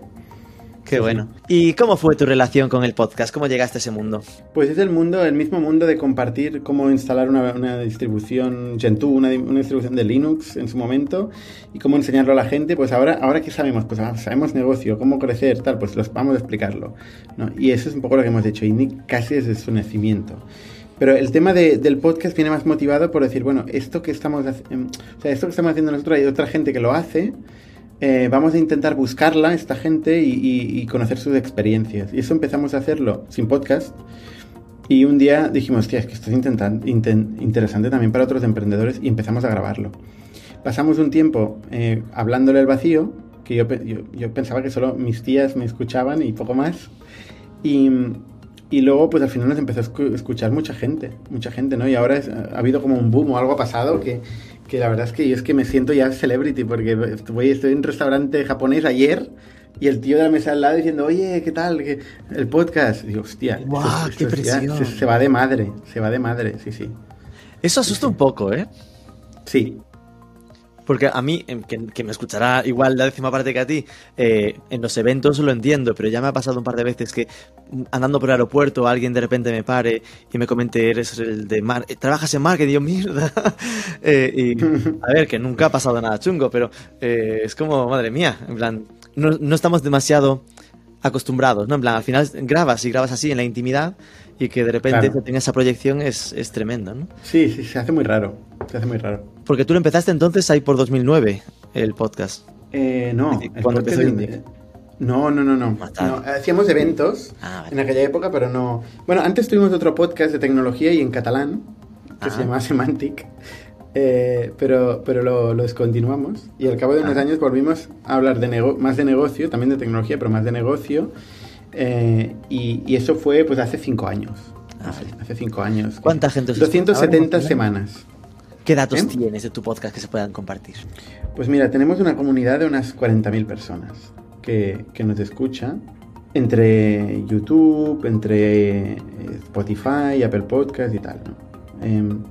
Qué bueno. ¿Y cómo fue tu relación con el podcast? ¿Cómo llegaste a ese mundo? Pues es el mundo, el mismo mundo de compartir cómo instalar una, una distribución Gentoo, una, una, distribución de Linux en su momento y cómo enseñarlo a la gente. Pues ahora, ahora que sabemos, pues sabemos negocio, cómo crecer, tal, pues los vamos a explicarlo. ¿no? Y eso es un poco lo que hemos hecho, y casi desde su nacimiento. Pero el tema de, del podcast viene más motivado por decir, bueno, esto que estamos, em, o sea, esto que estamos haciendo nosotros hay otra gente que lo hace eh, vamos a intentar buscarla, esta gente, y, conocer sus experiencias. Y eso empezamos a hacerlo sin podcast. Y un día dijimos, tía, es que esto es interesante también para otros emprendedores, y empezamos a grabarlo. Pasamos un tiempo eh, hablándole al vacío, que yo, yo, pensaba que solo mis tías me escuchaban y poco más. Y, y luego, pues al final nos empezó a escuchar mucha gente, mucha gente, ¿no? Y ahora ha habido como un boom o algo ha pasado que, que la verdad es que yo es que me siento ya celebrity porque voy, estoy en un restaurante japonés ayer y el tío de la mesa al lado diciendo, oye, ¿qué tal? El podcast. Y digo, hostia, qué presión. se, va de madre, se va de madre, sí, sí. Eso asusta un poco, ¿eh? Sí, porque a mí, em, que, me escuchará igual la décima parte que a ti, eh, en los eventos lo entiendo, pero ya me ha pasado un par de veces que mm, andando por el aeropuerto alguien de repente me pare y me comente, eres el de mar eh, trabajas en marketing, yo mierda. Eh, y a ver, que nunca ha pasado nada chungo, pero es como, madre mía, en plan, no, no estamos demasiado acostumbrados, ¿no? En plan, al final grabas y grabas así en la intimidad y que de repente tenga esa proyección es, es tremendo, ¿no? Sí, sí, se hace muy raro, se hace muy raro. Porque tú lo empezaste entonces ahí por 2009, el podcast. Eh, no, cuando empezó No, no, no, no. Hacíamos eventos ah, en aquella época, pero no. Bueno, antes tuvimos otro podcast de tecnología y en catalán, que se llamaba Semantic, eh, pero, pero lo, lo, descontinuamos. Y al cabo de unos ah. años volvimos a hablar de más de negocio, también de tecnología, pero más de negocio. Eh, y, eso fue pues hace cinco años. Ah, hace, cinco años. ¿Cuánta gente os 270 semanas. ¿Qué datos ¿Eh? tienes de tu podcast que se puedan compartir? Pues mira, tenemos una comunidad de unas 40.000 personas que, que, nos escuchan entre YouTube, entre eh, Spotify, Apple Podcast y tal. Em,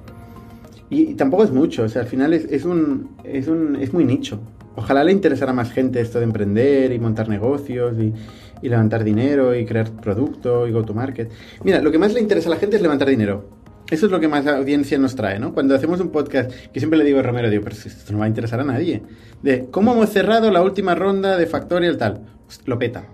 y, tampoco es mucho, o sea, al final es, es, un, es, un, es muy nicho. Ojalá le interesara a más gente esto de emprender y montar negocios y, y levantar dinero y crear producto y go to market. Mira, lo que más le interesa a la gente es levantar dinero. Eso es lo que más audiencia nos trae, ¿no? Cuando hacemos un podcast, que siempre le digo a Romero, digo, pero esto no va a interesar a nadie. De cómo hemos cerrado la última ronda de Factorial tal. Pues, lo peta.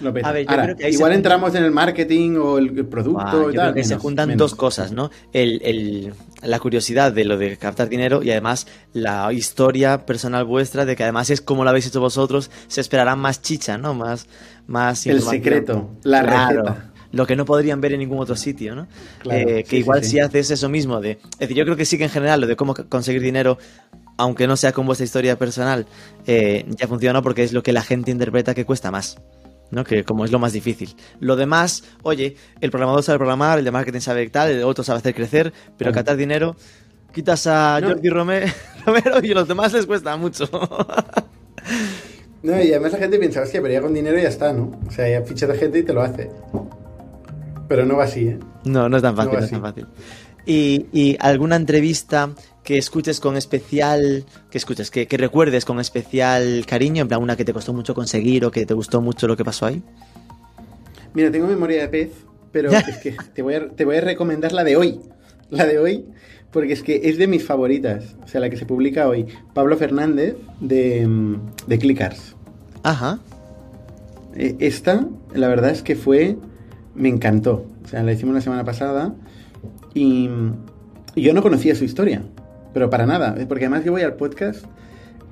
Lo peta. Ahora, igual entramos en el marketing o el, producto y tal. que se juntan dos cosas, ¿no? el, la curiosidad de lo de captar dinero y además la historia personal vuestra de que además es como lo habéis hecho vosotros, se esperará más chicha, ¿no? Más, más El secreto, la receta. Lo que no podrían ver en ningún otro sitio, ¿no? Eh, que igual si haces eso mismo de... Es decir, yo creo que sí que en general lo de cómo conseguir dinero, aunque no sea con vuestra historia personal, eh, ya funciona porque es lo que la gente interpreta que cuesta más. ¿no? Que como es lo más difícil. Lo demás, oye, el programador sabe programar, el de marketing sabe tal, el otro sabe hacer crecer, pero captar dinero, quitas a Jordi Romero y a los demás les cuesta mucho. no, y además la gente piensa, hostia, pero ya con dinero ya está, ¿no? O sea, ya fichas de gente y te lo hace. Pero no va así, ¿eh? No, no es tan fácil, no, es tan fácil. Y, y, alguna entrevista que escuches con especial, que escuches, que, recuerdes con especial cariño, en plan una que te costó mucho conseguir o que te gustó mucho lo que pasó ahí? Mira, tengo memoria de pez, pero es que te voy, a, te voy a recomendar la de hoy. La de hoy, porque es que es de mis favoritas. O sea, la que se publica hoy. Pablo Fernández de, de Clickars. Ajá. E, esta, la verdad es que fue. Me encantó. O sea, la hicimos la semana pasada. Y, y yo no conocía su historia. Pero para nada, porque además yo voy al podcast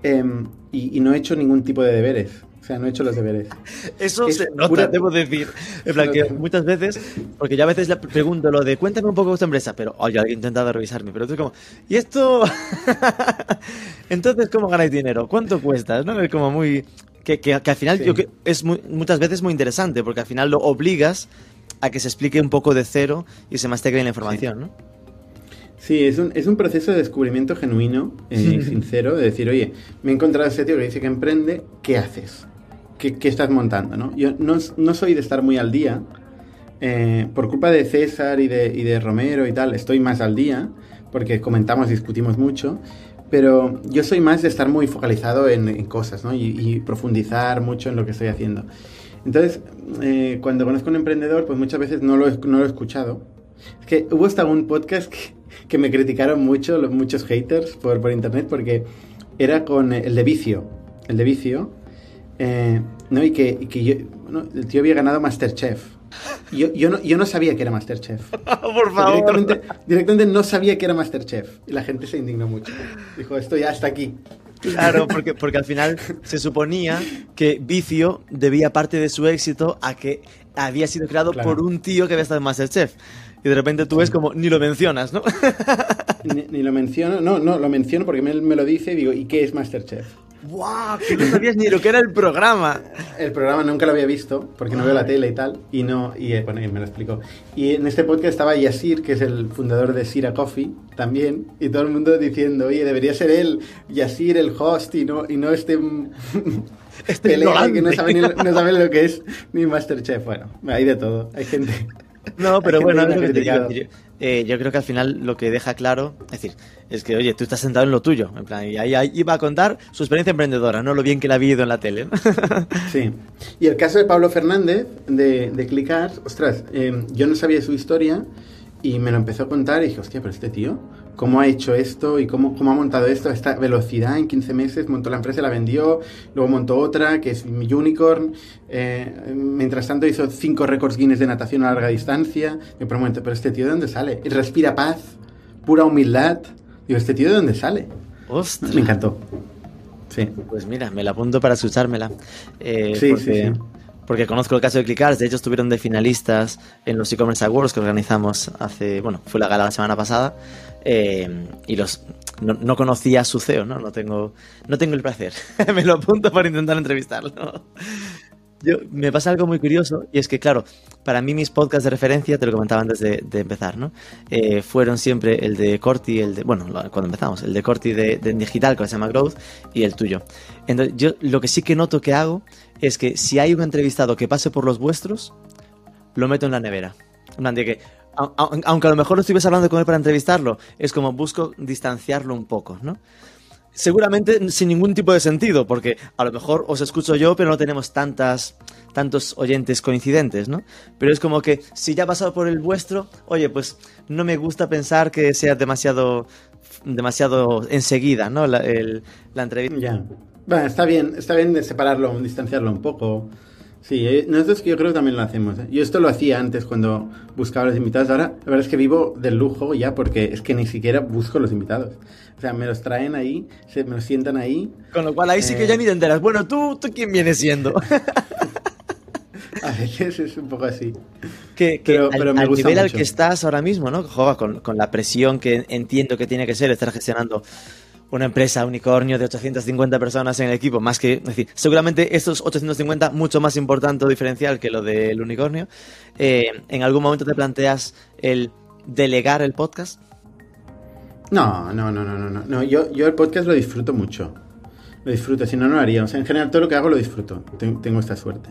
em, y, no he hecho ningún tipo de deberes. O sea, no he hecho los deberes. Eso se nota, debo decir. En plan, que muchas veces, porque yo a veces le pregunto lo de cuéntame un poco vuestra empresa, pero oye, alguien ha intentado revisarme, pero tú como, ¿y esto? Entonces, ¿cómo ganáis dinero? ¿Cuánto cuesta? ¿No? Es como muy. Que, que, al final yo, que es muchas veces muy interesante, porque al final lo obligas a que se explique un poco de cero y se mastique la información, ¿no? Sí, es un, es un proceso de descubrimiento genuino eh, sincero, de decir, oye, me he encontrado a ese tío que dice que emprende, ¿qué haces? ¿Qué, qué estás montando? ¿no? Yo no, no, soy de estar muy al día, eh, por culpa de César y de, y de Romero y tal, estoy más al día, porque comentamos, discutimos mucho, pero yo soy más de estar muy focalizado en, cosas, ¿no? Y, profundizar mucho en lo que estoy haciendo. Entonces, eh, cuando conozco a un emprendedor, pues muchas veces no lo, no lo he escuchado. Es que hubo hasta un podcast que, que me criticaron mucho, los, muchos haters por, por internet, porque era con el de vicio. El de vicio. Eh, ¿no? Y que, y que yo, el tío había ganado Masterchef. Yo, yo, no, yo no sabía que era Masterchef. Por favor. directamente, directamente, no sabía que era Masterchef. Y la gente se indignó mucho. Dijo, esto ya está aquí. Claro, porque, porque al final se suponía que Vicio debía parte de su éxito a que había sido creado por un tío que había estado en Masterchef. Y de repente tú ves como ni lo mencionas, ¿no? Ni, lo menciono, no, no, lo menciono porque me, me lo dice y digo, ¿y qué es Masterchef? ¡Wow! Que no sabías ni lo que era el programa. El programa nunca lo había visto, porque no veo la tele y tal, y no, y eh, bueno, y me lo explicó. Y en este podcast estaba Yasir, que es el fundador de Sira Coffee, también, y todo el mundo diciendo, oye, debería ser él, Yasir, el host, y no, y no este... este pelea que no sabe, ni, no sabe lo que es ni Masterchef. Bueno, hay de todo, hay gente... No, pero bueno, eh, yo creo que al final lo que deja claro, es decir, es que, oye, tú estás sentado en lo tuyo, en plan, y ahí, iba a contar su experiencia emprendedora, no lo bien que la ha vivido en la tele. sí. Y el caso de Pablo Fernández, de, de Clickars, ostras, eh, yo no sabía su historia y me lo empezó a contar y dije, hostia, pero este tío, ¿cómo ha hecho esto y cómo, cómo ha montado esto a esta velocidad en 15 meses? Montó la empresa, la vendió, luego montó otra, que es Unicorn. Eh, mientras tanto hizo cinco récords Guinness de natación a larga distancia. Me pregunto, pero este tío de dónde sale? Respira paz, pura humildad. Digo, ¿este tío de dónde sale? Ostras. Me encantó. Sí. Pues mira, me la apunto para escuchármela. Eh, sí, sí, sí porque conozco el caso de Clickars, de hecho estuvieron de finalistas en los e-commerce awards que organizamos hace, bueno, fue la gala la semana pasada, eh, y los no, conocía a su CEO, ¿no? No tengo, no tengo el placer, me lo apunto para intentar entrevistarlo. Yo, me pasa algo muy curioso y es que, claro, para mí mis podcasts de referencia, te lo comentaba antes de, empezar, ¿no? Eh, fueron siempre el de Corti, el de, bueno, cuando empezamos, el de Corti de, digital, que se llama Growth, y el tuyo. Entonces, yo lo que sí que noto que hago es que si hay un entrevistado que pase por los vuestros, lo meto en la nevera. De que, aunque a lo mejor no estuviese hablando con él para entrevistarlo, es como busco distanciarlo un poco, ¿no? seguramente sin ningún tipo de sentido, porque a lo mejor os escucho yo, pero no tenemos tantas, tantos oyentes coincidentes, ¿no? Pero es como que si ya ha pasado por el vuestro, oye, pues no me gusta pensar que sea demasiado, demasiado enseguida, ¿no? La, entrevista. Ya. Bueno, está bien, está bien de separarlo, distanciarlo un poco. Sí, eh, nosotros que yo creo que también lo hacemos. ¿eh? Yo esto lo hacía antes cuando buscaba los invitados. Ahora, la verdad es que vivo del lujo ya porque es que ni siquiera busco los invitados. O sea, me los traen ahí, se, me los sientan ahí. Con lo cual ahí sí que ya eh, ni te enteras. Bueno, ¿tú, tú quién vienes siendo? A veces es un poco así. Que, pero, al, me gusta nivel al que estás ahora mismo, ¿no? Joder, con, con la presión que entiendo que tiene que ser estar gestionando una empresa unicornio de 850 personas en el equipo, más que, es decir, seguramente estos 850 mucho más importante o diferencial que lo del unicornio. Eh, ¿En algún momento te planteas el delegar el podcast? No, no, no, no, no, no. Yo, yo el podcast lo disfruto mucho. Lo disfruto, si no, no lo haría. O sea, en general todo lo que hago lo disfruto. Tengo esta suerte.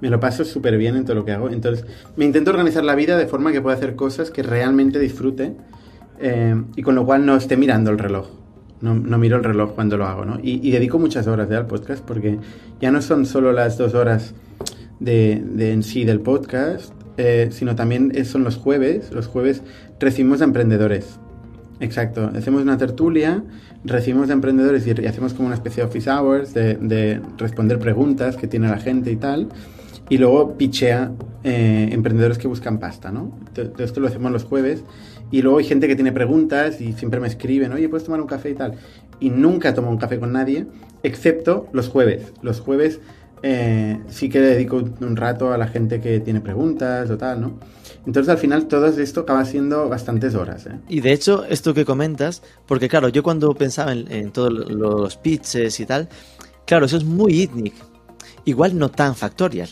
Me lo paso súper bien en todo lo que hago. Entonces, me intento organizar la vida de forma que pueda hacer cosas que realmente disfrute eh, y con lo cual no esté mirando el reloj. No, no, miro el reloj cuando lo hago, ¿no? Y, dedico muchas horas al podcast porque ya no son solo las dos horas de, de en sí del podcast, eh, sino también son los jueves. Los jueves recibimos a emprendedores. Exacto, hacemos una tertulia, recibimos a emprendedores y, hacemos como una especie de office hours de, de, responder preguntas que tiene la gente y tal. Y luego pichea eh, emprendedores que buscan pasta, ¿no? esto lo hacemos los jueves y luego hay gente que tiene preguntas y siempre me escriben, oye, ¿puedes tomar un café y tal? Y nunca tomo un café con nadie, excepto los jueves. Los jueves eh, sí que le dedico un rato a la gente que tiene preguntas o tal, ¿no? Entonces al final todo esto acaba siendo bastantes horas. ¿eh? Y de hecho, esto que comentas, porque claro, yo cuando pensaba en, todos los pitches y tal, claro, eso es muy ITNIC. Igual no tan factorial.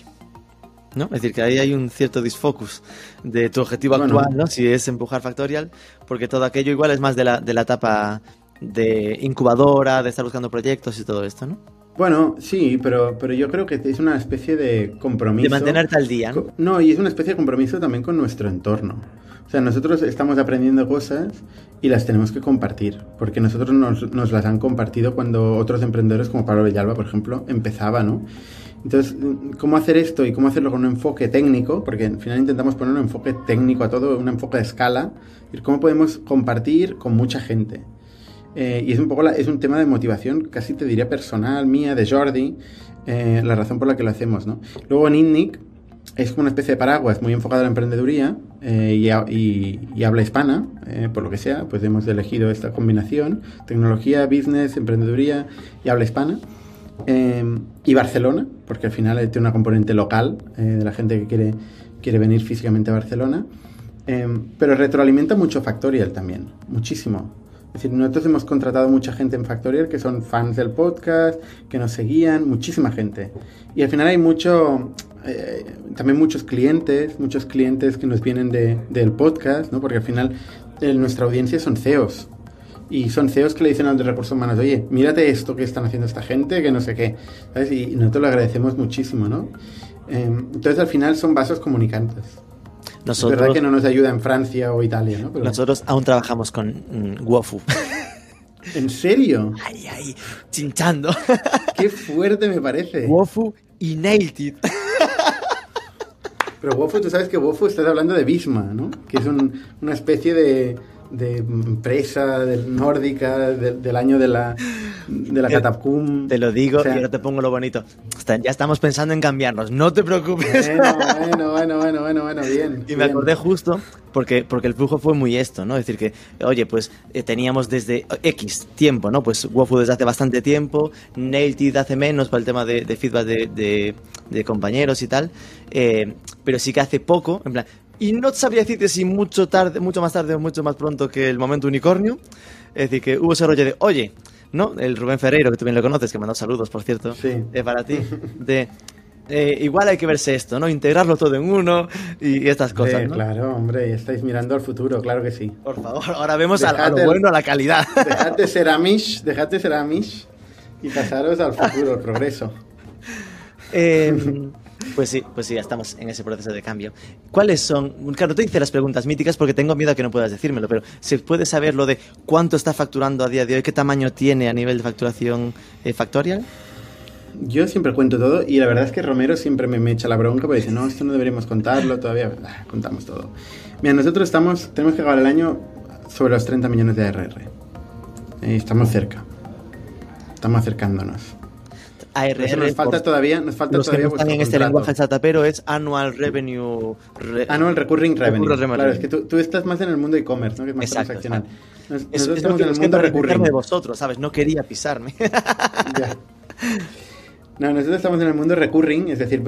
¿No? Es decir, que ahí hay un cierto disfocus de tu objetivo actual, ¿no? Si es empujar Factorial, porque todo aquello igual es más de la, de la etapa de incubadora, de estar buscando proyectos y todo esto, ¿no? Bueno, sí, pero, pero yo creo que es una especie de compromiso. De mantenerte al día, ¿no? No, y es una especie de compromiso también con nuestro entorno. O sea, nosotros estamos aprendiendo cosas y las tenemos que compartir, porque nosotros nos, nos las han compartido cuando otros emprendedores como Pablo Villalba, por ejemplo, empezaban, ¿no? Entonces, ¿cómo hacer esto y cómo hacerlo con un enfoque técnico? Porque al final intentamos poner un enfoque técnico a todo, un enfoque de escala, y cómo podemos compartir con mucha gente. Eh, y es un poco la, es un tema de motivación, casi te diría personal, mía, de Jordi, eh, la razón por la que lo hacemos, ¿no? Luego en INNIC es como una especie de paraguas muy enfocado a la emprendeduría eh, y, habla hispana, por lo que sea, pues hemos elegido esta combinación, tecnología, business, emprendeduría y habla hispana. Y Barcelona, porque al final tiene una componente local de la gente que quiere, quiere venir físicamente a Barcelona. pero retroalimenta mucho Factorial también, muchísimo. Es decir, nosotros hemos contratado mucha gente en Factorial que son fans del podcast, que nos seguían, muchísima gente. Y al final hay mucho, eh, también muchos clientes, muchos clientes que nos vienen de, del podcast, ¿no? Porque al final eh, nuestra audiencia son CEOs. Y son CEOs que le dicen a los de recursos humanos, oye, mírate esto que están haciendo esta gente, que no sé qué. ¿Sabes? Y nosotros lo agradecemos muchísimo, ¿no? Em, entonces al final son vasos comunicantes. Nosotros, es verdad que no nos ayuda en Francia o Italia, ¿no? Nosotros aún trabajamos con mm, Wofu. ¿En serio? Ay, ay, chinchando. Qué fuerte me parece. Wofu y Nailed Pero Wofu, tú sabes que Wofu estás hablando de Bisma, ¿no? Que es una especie de de empresa del nórdica del año de la, de la Catacum. Te lo digo y ahora te pongo lo bonito. Ya estamos pensando en cambiarnos, no te preocupes. Bueno, bueno, bueno, bueno, bueno, bien. Y me acordé justo porque, porque el flujo fue muy esto, ¿no? Es decir, que, oye, pues eh, teníamos desde X tiempo, ¿no? Pues Wofu desde hace bastante tiempo, Nailed hace menos para el tema de, feedback de, de, compañeros y tal, eh, pero sí que hace poco, en plan, y no sabría decirte si mucho tarde, mucho más tarde o mucho más pronto que el momento unicornio. Es decir, que hubo ese rollo de, oye, ¿no? El Rubén Ferreiro, que tú bien lo conoces, que mandó saludos, por cierto, sí. es para ti, de... Eh, igual hay que verse esto, ¿no? Integrarlo todo en uno y, estas cosas. Sí, Claro, hombre, estáis mirando al futuro, claro que sí. Por favor, ahora vemos a, lo bueno, a la calidad. Dejad de ser Amish, dejad de ser Amish y pasaros al futuro, al progreso. Eh, pues sí, pues sí, ya estamos en ese proceso de cambio. ¿Cuáles son? Claro, te hice las preguntas míticas porque tengo miedo a que no puedas decírmelo, pero ¿se puede saber lo de cuánto está facturando a día de hoy? ¿Qué tamaño tiene a nivel de facturación eh, factorial? Yo siempre cuento todo y la verdad es que Romero siempre me, echa la bronca porque dice, no, esto no deberíamos contarlo, todavía ah, contamos todo. Mira, nosotros estamos, tenemos que acabar el año sobre los 30 millones de ARR. Estamos cerca. Estamos acercándonos. ARR. nos falta todavía, nos falta los todavía que no están en este lenguaje pero es Annual Revenue. annual Recurring Revenue. Claro, es que tú, tú, estás más en el mundo e-commerce, ¿no? Que es más transaccional. nosotros estamos en el mundo recurring. de vosotros, ¿sabes? No quería pisarme. ya. No, nosotros estamos en el mundo recurring, es decir,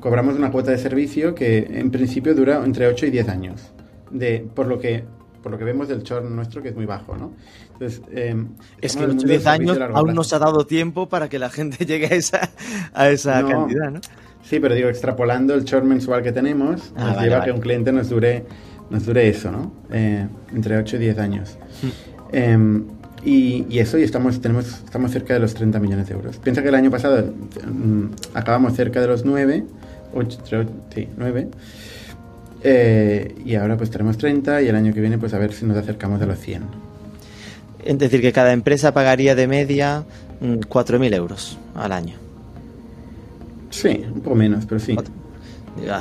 cobramos una cuota de servicio que en principio dura entre 8 y 10 años. De, por lo que por lo que vemos del churn nuestro, que es muy bajo, ¿no? Entonces, em, es que en 10 años aún no se ha dado tiempo para que la gente llegue a esa, a esa cantidad, ¿no? Sí, pero digo, extrapolando el churn mensual que tenemos, ah, nos lleva a que un cliente nos dure, nos dure eso, ¿no? Eh, entre 8 y 10 años. Hmm. Em, y, eso, y estamos, tenemos, estamos cerca de los 30 millones de euros. Piensa que el año pasado mm, acabamos cerca de los 9, 8, sí, 9. Eh, y ahora pues tenemos 30 y el año que viene pues a ver si nos acercamos a los 100. Es decir, que cada empresa pagaría de media 4.000 mm, euros al año. Sí, un poco menos, pero sí.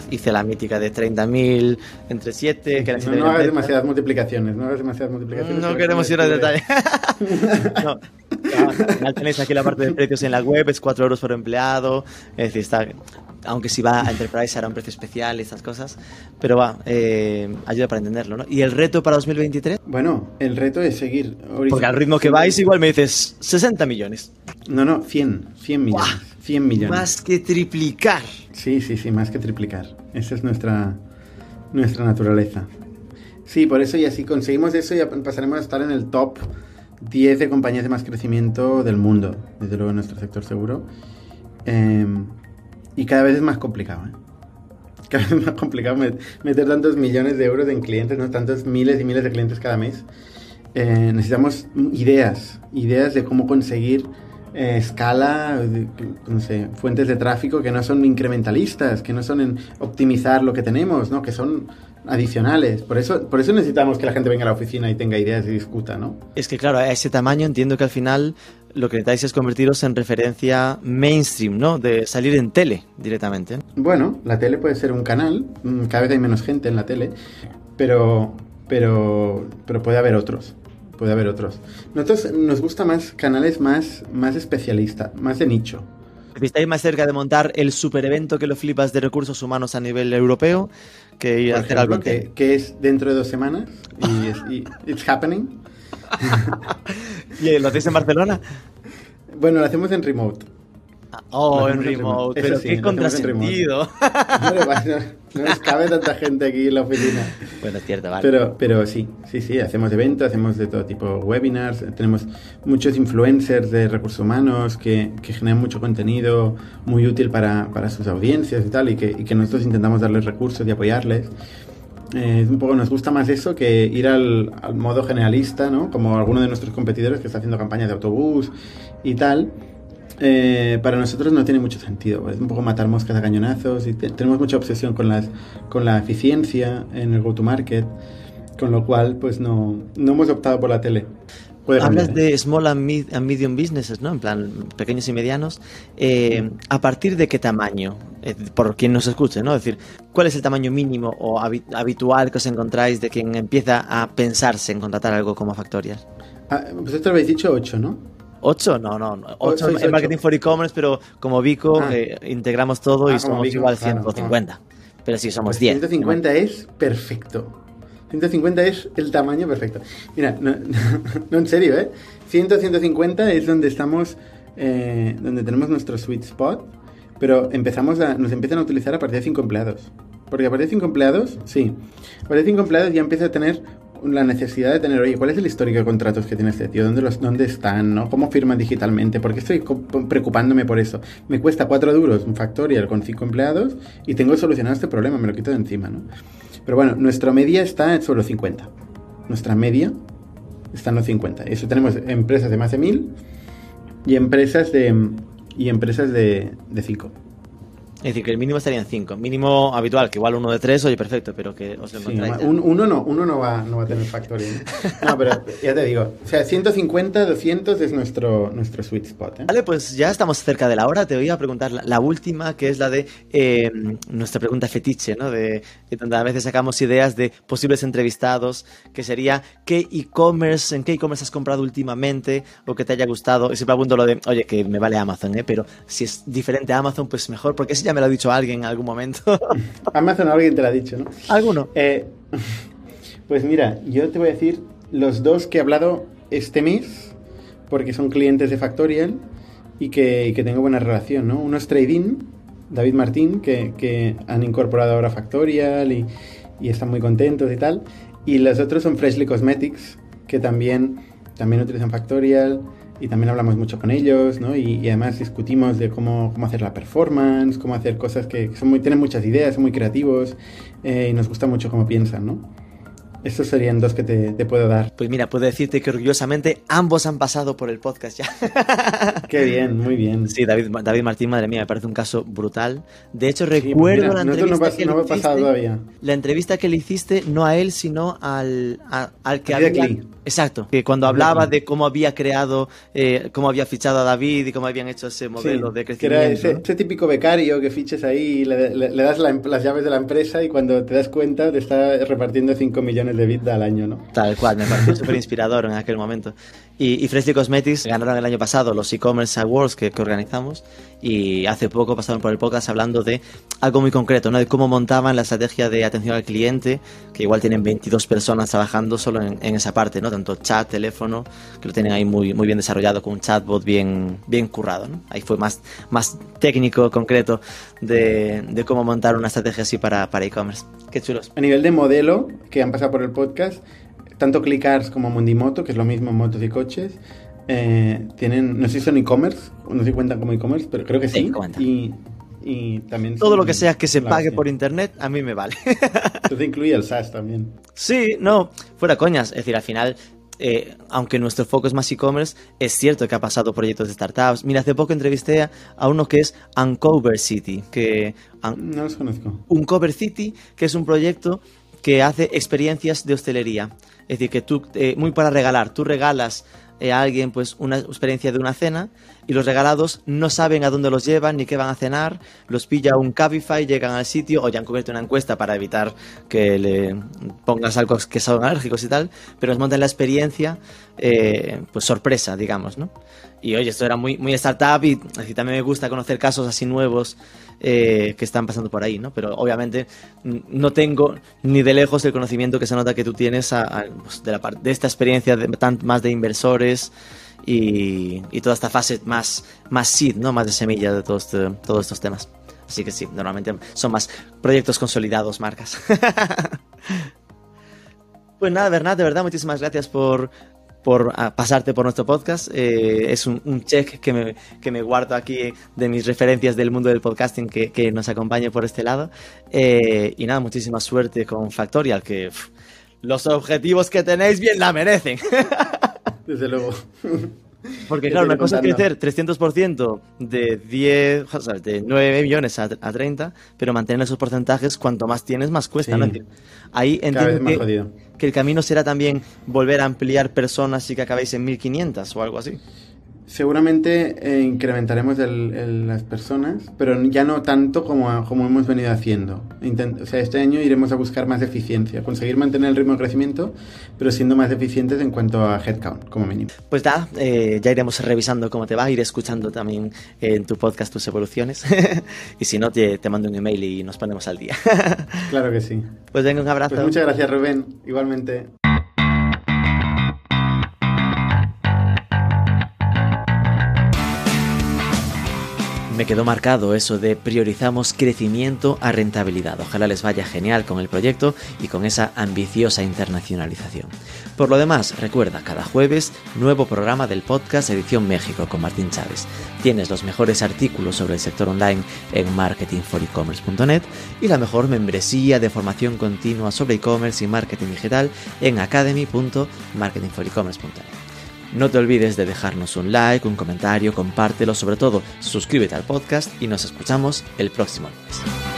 Hice la mítica de 30.000 entre 7. Que no, no hagas demasiadas multiplicaciones, no hagas demasiadas multiplicaciones. No queremos ir al detalle. no, al final tenéis aquí la parte de precios en la web, es 4 euros por empleado. Es decir, está aunque si va a Enterprise hará un precio especial y estas cosas, pero va, eh, ayuda para entenderlo, ¿no? ¿Y el reto para 2023? Bueno, el reto es seguir... Porque al ritmo que vais igual me dices 60 millones. No, no, 100, 100 millones. 100 millones. Más que triplicar. Sí, sí, sí, más que triplicar. Esa es nuestra, nuestra naturaleza. Sí, por eso y así conseguimos eso ya pasaremos a estar en el top 10 de compañías de más crecimiento del mundo, desde luego en nuestro sector seguro. Eh, y cada vez es más complicado, ¿eh? Cada vez es más complicado meter tantos millones de euros en clientes, ¿no? Tantos miles y miles de clientes cada mes. Eh, necesitamos ideas, ideas de cómo conseguir eh, escala, no sé, fuentes de tráfico que no son incrementalistas, que no son en optimizar lo que tenemos, ¿no? Que son adicionales. Por eso, por eso necesitamos que la gente venga a la oficina y tenga ideas y discuta, ¿no? Es que claro, a ese tamaño entiendo que al final lo que necesitáis es convertiros en referencia mainstream, ¿no? De salir en tele directamente. Bueno, la tele puede ser un canal, mm, cada vez hay menos gente en la tele, pero, pero, pero puede haber otros. Puede haber otros. Nosotros nos gusta más canales más, más especialistas, más de nicho. Estáis más cerca de montar el super evento que lo flipas de recursos humanos a nivel europeo que ir a hacer algo que, que es dentro de dos semanas y, es, y it's happening. ¿Y lo hacéis en Barcelona? Bueno, lo hacemos en remote. Oh, en remote, pero sí, qué contrasentido. No, no, nos cabe tanta gente aquí en la oficina. Bueno, es cierto, vale. Pero, pero sí, sí, sí, hacemos eventos, hacemos de todo tipo webinars, tenemos muchos influencers de recursos humanos que, que generan mucho contenido muy útil para, para, sus audiencias y tal, y que, y que nosotros intentamos darles recursos y apoyarles. Eh, un poco nos gusta más eso que ir al, al modo generalista, ¿no? Como alguno de nuestros competidores que está haciendo campañas de autobús y tal eh, para nosotros no tiene mucho sentido. Es un poco matar moscas a cañonazos y tenemos mucha obsesión con, las, con la eficiencia en el go-to-market, con lo cual pues no, no hemos optado por la tele. Hablas de small and, medium businesses, ¿no? En plan, pequeños y medianos. Eh, ¿A partir de qué tamaño? Eh, por quien nos escuche, ¿no? Es decir, ¿cuál es el tamaño mínimo o habitual que os encontráis de quien empieza a pensarse en contratar algo como Factorias? Ah, vosotros habéis dicho 8, ¿no? 8, no, no, 8 en marketing for e-commerce, pero como Vico ah. eh, integramos todo y ah, somos igual 150. Pero sí, somos 10. 150 es perfecto. 150 es el tamaño perfecto. Mira, no, en serio, ¿eh? 100, 150 es donde estamos, eh, donde tenemos nuestro sweet spot, pero empezamos a, nos empiezan a utilizar a partir de 5 empleados. Porque a partir de 5 empleados, sí, a partir de 5 empleados ya empieza a tener la necesidad de tener, oye, ¿cuál es el histórico de contratos que tiene este tío? ¿Dónde, dónde están? ¿no? ¿Cómo firman digitalmente? ¿Por qué estoy preocupándome por eso? Me cuesta cuatro duros un factorial con cinco empleados y tengo solucionado este problema, me lo quito de encima, ¿no? Pero bueno, nuestra media está sobre los 50. Nuestra media está en los 50. Eso tenemos empresas de más de 1000 y empresas de y empresas de 5. Es decir, que el mínimo estaría en 5. Mínimo habitual, que igual uno de 3, oye, perfecto, pero que os lo encontráis. un, uno, no, uno no, va, no va a tener factoring. No, pero ya te digo, o sea, 150, 200 es nuestro, nuestro sweet spot. ¿eh? Vale, pues ya estamos cerca de la hora. Te voy a preguntar la, última, que es la de eh, nuestra pregunta fetiche, ¿no? De que a veces sacamos ideas de posibles entrevistados, que sería, ¿qué e-commerce, en qué e-commerce has comprado últimamente o que te haya gustado? Y siempre apunto lo de, oye, que me vale Amazon, ¿eh? Pero si es diferente a Amazon, pues mejor, porque si ya me lo ha dicho alguien en algún momento. Amazon alguien te lo ha dicho, ¿no? ¿Alguno? Eh, pues mira, yo te voy a decir los dos que he hablado este mes, porque son clientes de Factorial y que, tengo buena relación, ¿no? Uno es Trading, David Martín, que, han incorporado ahora Factorial y, y, están muy contentos y tal. Y los otros son Freshly Cosmetics, que también, también utilizan Factorial y también hablamos mucho con ellos, ¿no? Y, además discutimos de cómo, cómo, hacer la performance, cómo hacer cosas que, son muy, tienen muchas ideas, son muy creativos eh, y nos gusta mucho cómo piensan, ¿no? Estos serían dos que te, puedo dar. Pues mira, puedo decirte que orgullosamente ambos han pasado por el podcast ya. Qué bien, muy bien. Sí, David, David Martín, madre mía, me parece un caso brutal. De hecho, pues recuerdo la entrevista que le hiciste, todavía. La entrevista que le hiciste no a él, sino al, al que había... Exacto, que cuando hablaba de cómo había creado, eh, cómo había fichado a David y cómo habían hecho ese modelo de crecimiento. Que era ese, típico becario que fiches ahí, le, le, das las llaves de la empresa y cuando te das cuenta te está repartiendo 5 millones de bits al año, ¿no? Tal cual, me pareció súper inspirador en aquel momento. Y, y Freshly Cosmetics ganaron el año pasado los e-commerce awards que, que, organizamos y hace poco pasaron por el podcast hablando de algo muy concreto, ¿no? De cómo montaban la estrategia de atención al cliente, que igual tienen 22 personas trabajando solo en, en esa parte, ¿no? Tanto chat, teléfono, que lo tienen ahí muy, muy bien desarrollado con un chatbot bien, bien currado, ¿no? Ahí fue más, más técnico, concreto de, de cómo montar una estrategia así para e-commerce. Qué chulos. A nivel de modelo, que han pasado por el podcast, tanto Clickars como Mundimoto, que es lo mismo en motos y coches, eh, tienen, no sé si son e-commerce, no sé si cuentan como e-commerce, pero creo que sí. y, y, también... Todo lo que sea que se pague por internet, a mí me vale. Entonces incluye el SaaS también. Sí, no, fuera coñas. Es decir, al final eh, aunque nuestro foco es más e-commerce, es cierto que ha pasado proyectos de startups. Mira, hace poco entrevisté a uno que es Uncover City, que... no los conozco. Uncover City, que es un proyecto que hace experiencias de hostelería. Es decir, que tú, eh, muy para regalar, tú regalas eh, a alguien pues una experiencia de una cena y los regalados no saben a dónde los llevan ni qué van a cenar, los pilla un Cabify, llegan al sitio o ya han cubierto una encuesta para evitar que le pongas algo que son alérgicos y tal, pero nos montan la experiencia eh, pues sorpresa, digamos, ¿no? Y oye, esto era muy, muy startup y así también me gusta conocer casos así nuevos eh, que están pasando por ahí, ¿no? Pero obviamente no tengo ni de lejos el conocimiento que se nota que tú tienes pues, de, la, de esta experiencia de, más de inversores y, toda esta fase más, más seed, ¿no? Más de semilla de todos, este, todos estos temas. Así que sí, normalmente son más proyectos consolidados, marcas. pues nada, Bernat, de verdad, muchísimas gracias por, por pasarte por nuestro podcast. Eh, es un, check que me, que me, guardo aquí de mis referencias del mundo del podcasting que, que nos acompañe por este lado. Eh, y nada, muchísima suerte con Factorial, que los objetivos que tenéis bien la merecen. Desde luego. Porque claro, una cosa es crecer 300% de 10, o sea, de 9 millones a, 30, pero mantener esos porcentajes, cuanto más tienes, más cuesta. ¿no? Ahí entiendo que, que, el camino será también volver a ampliar personas y que acabéis en 1500 o algo así. Seguramente eh, incrementaremos las personas, pero ya no tanto como, como hemos venido haciendo. o sea, este año iremos a buscar más eficiencia, conseguir mantener el ritmo de crecimiento, pero siendo más eficientes en cuanto a headcount, como mínimo. Pues da, eh, ya iremos revisando cómo te va, ir escuchando también en tu podcast tus evoluciones. y si no, te, te, mando un email y nos ponemos al día. claro que sí. Pues venga, un abrazo. Pues muchas gracias, Rubén. Igualmente. Me quedó marcado eso de priorizamos crecimiento a rentabilidad. Ojalá les vaya genial con el proyecto y con esa ambiciosa internacionalización. Por lo demás, recuerda, cada jueves, nuevo programa del podcast Edición México con Martín Chávez. Tienes los mejores artículos sobre el sector online en marketingforecommerce.net y la mejor membresía de formación continua sobre e-commerce y marketing digital en academy.marketingforecommerce.net. No te olvides de dejarnos un like, un comentario, compártelo, sobre todo suscríbete al podcast y nos escuchamos el próximo lunes.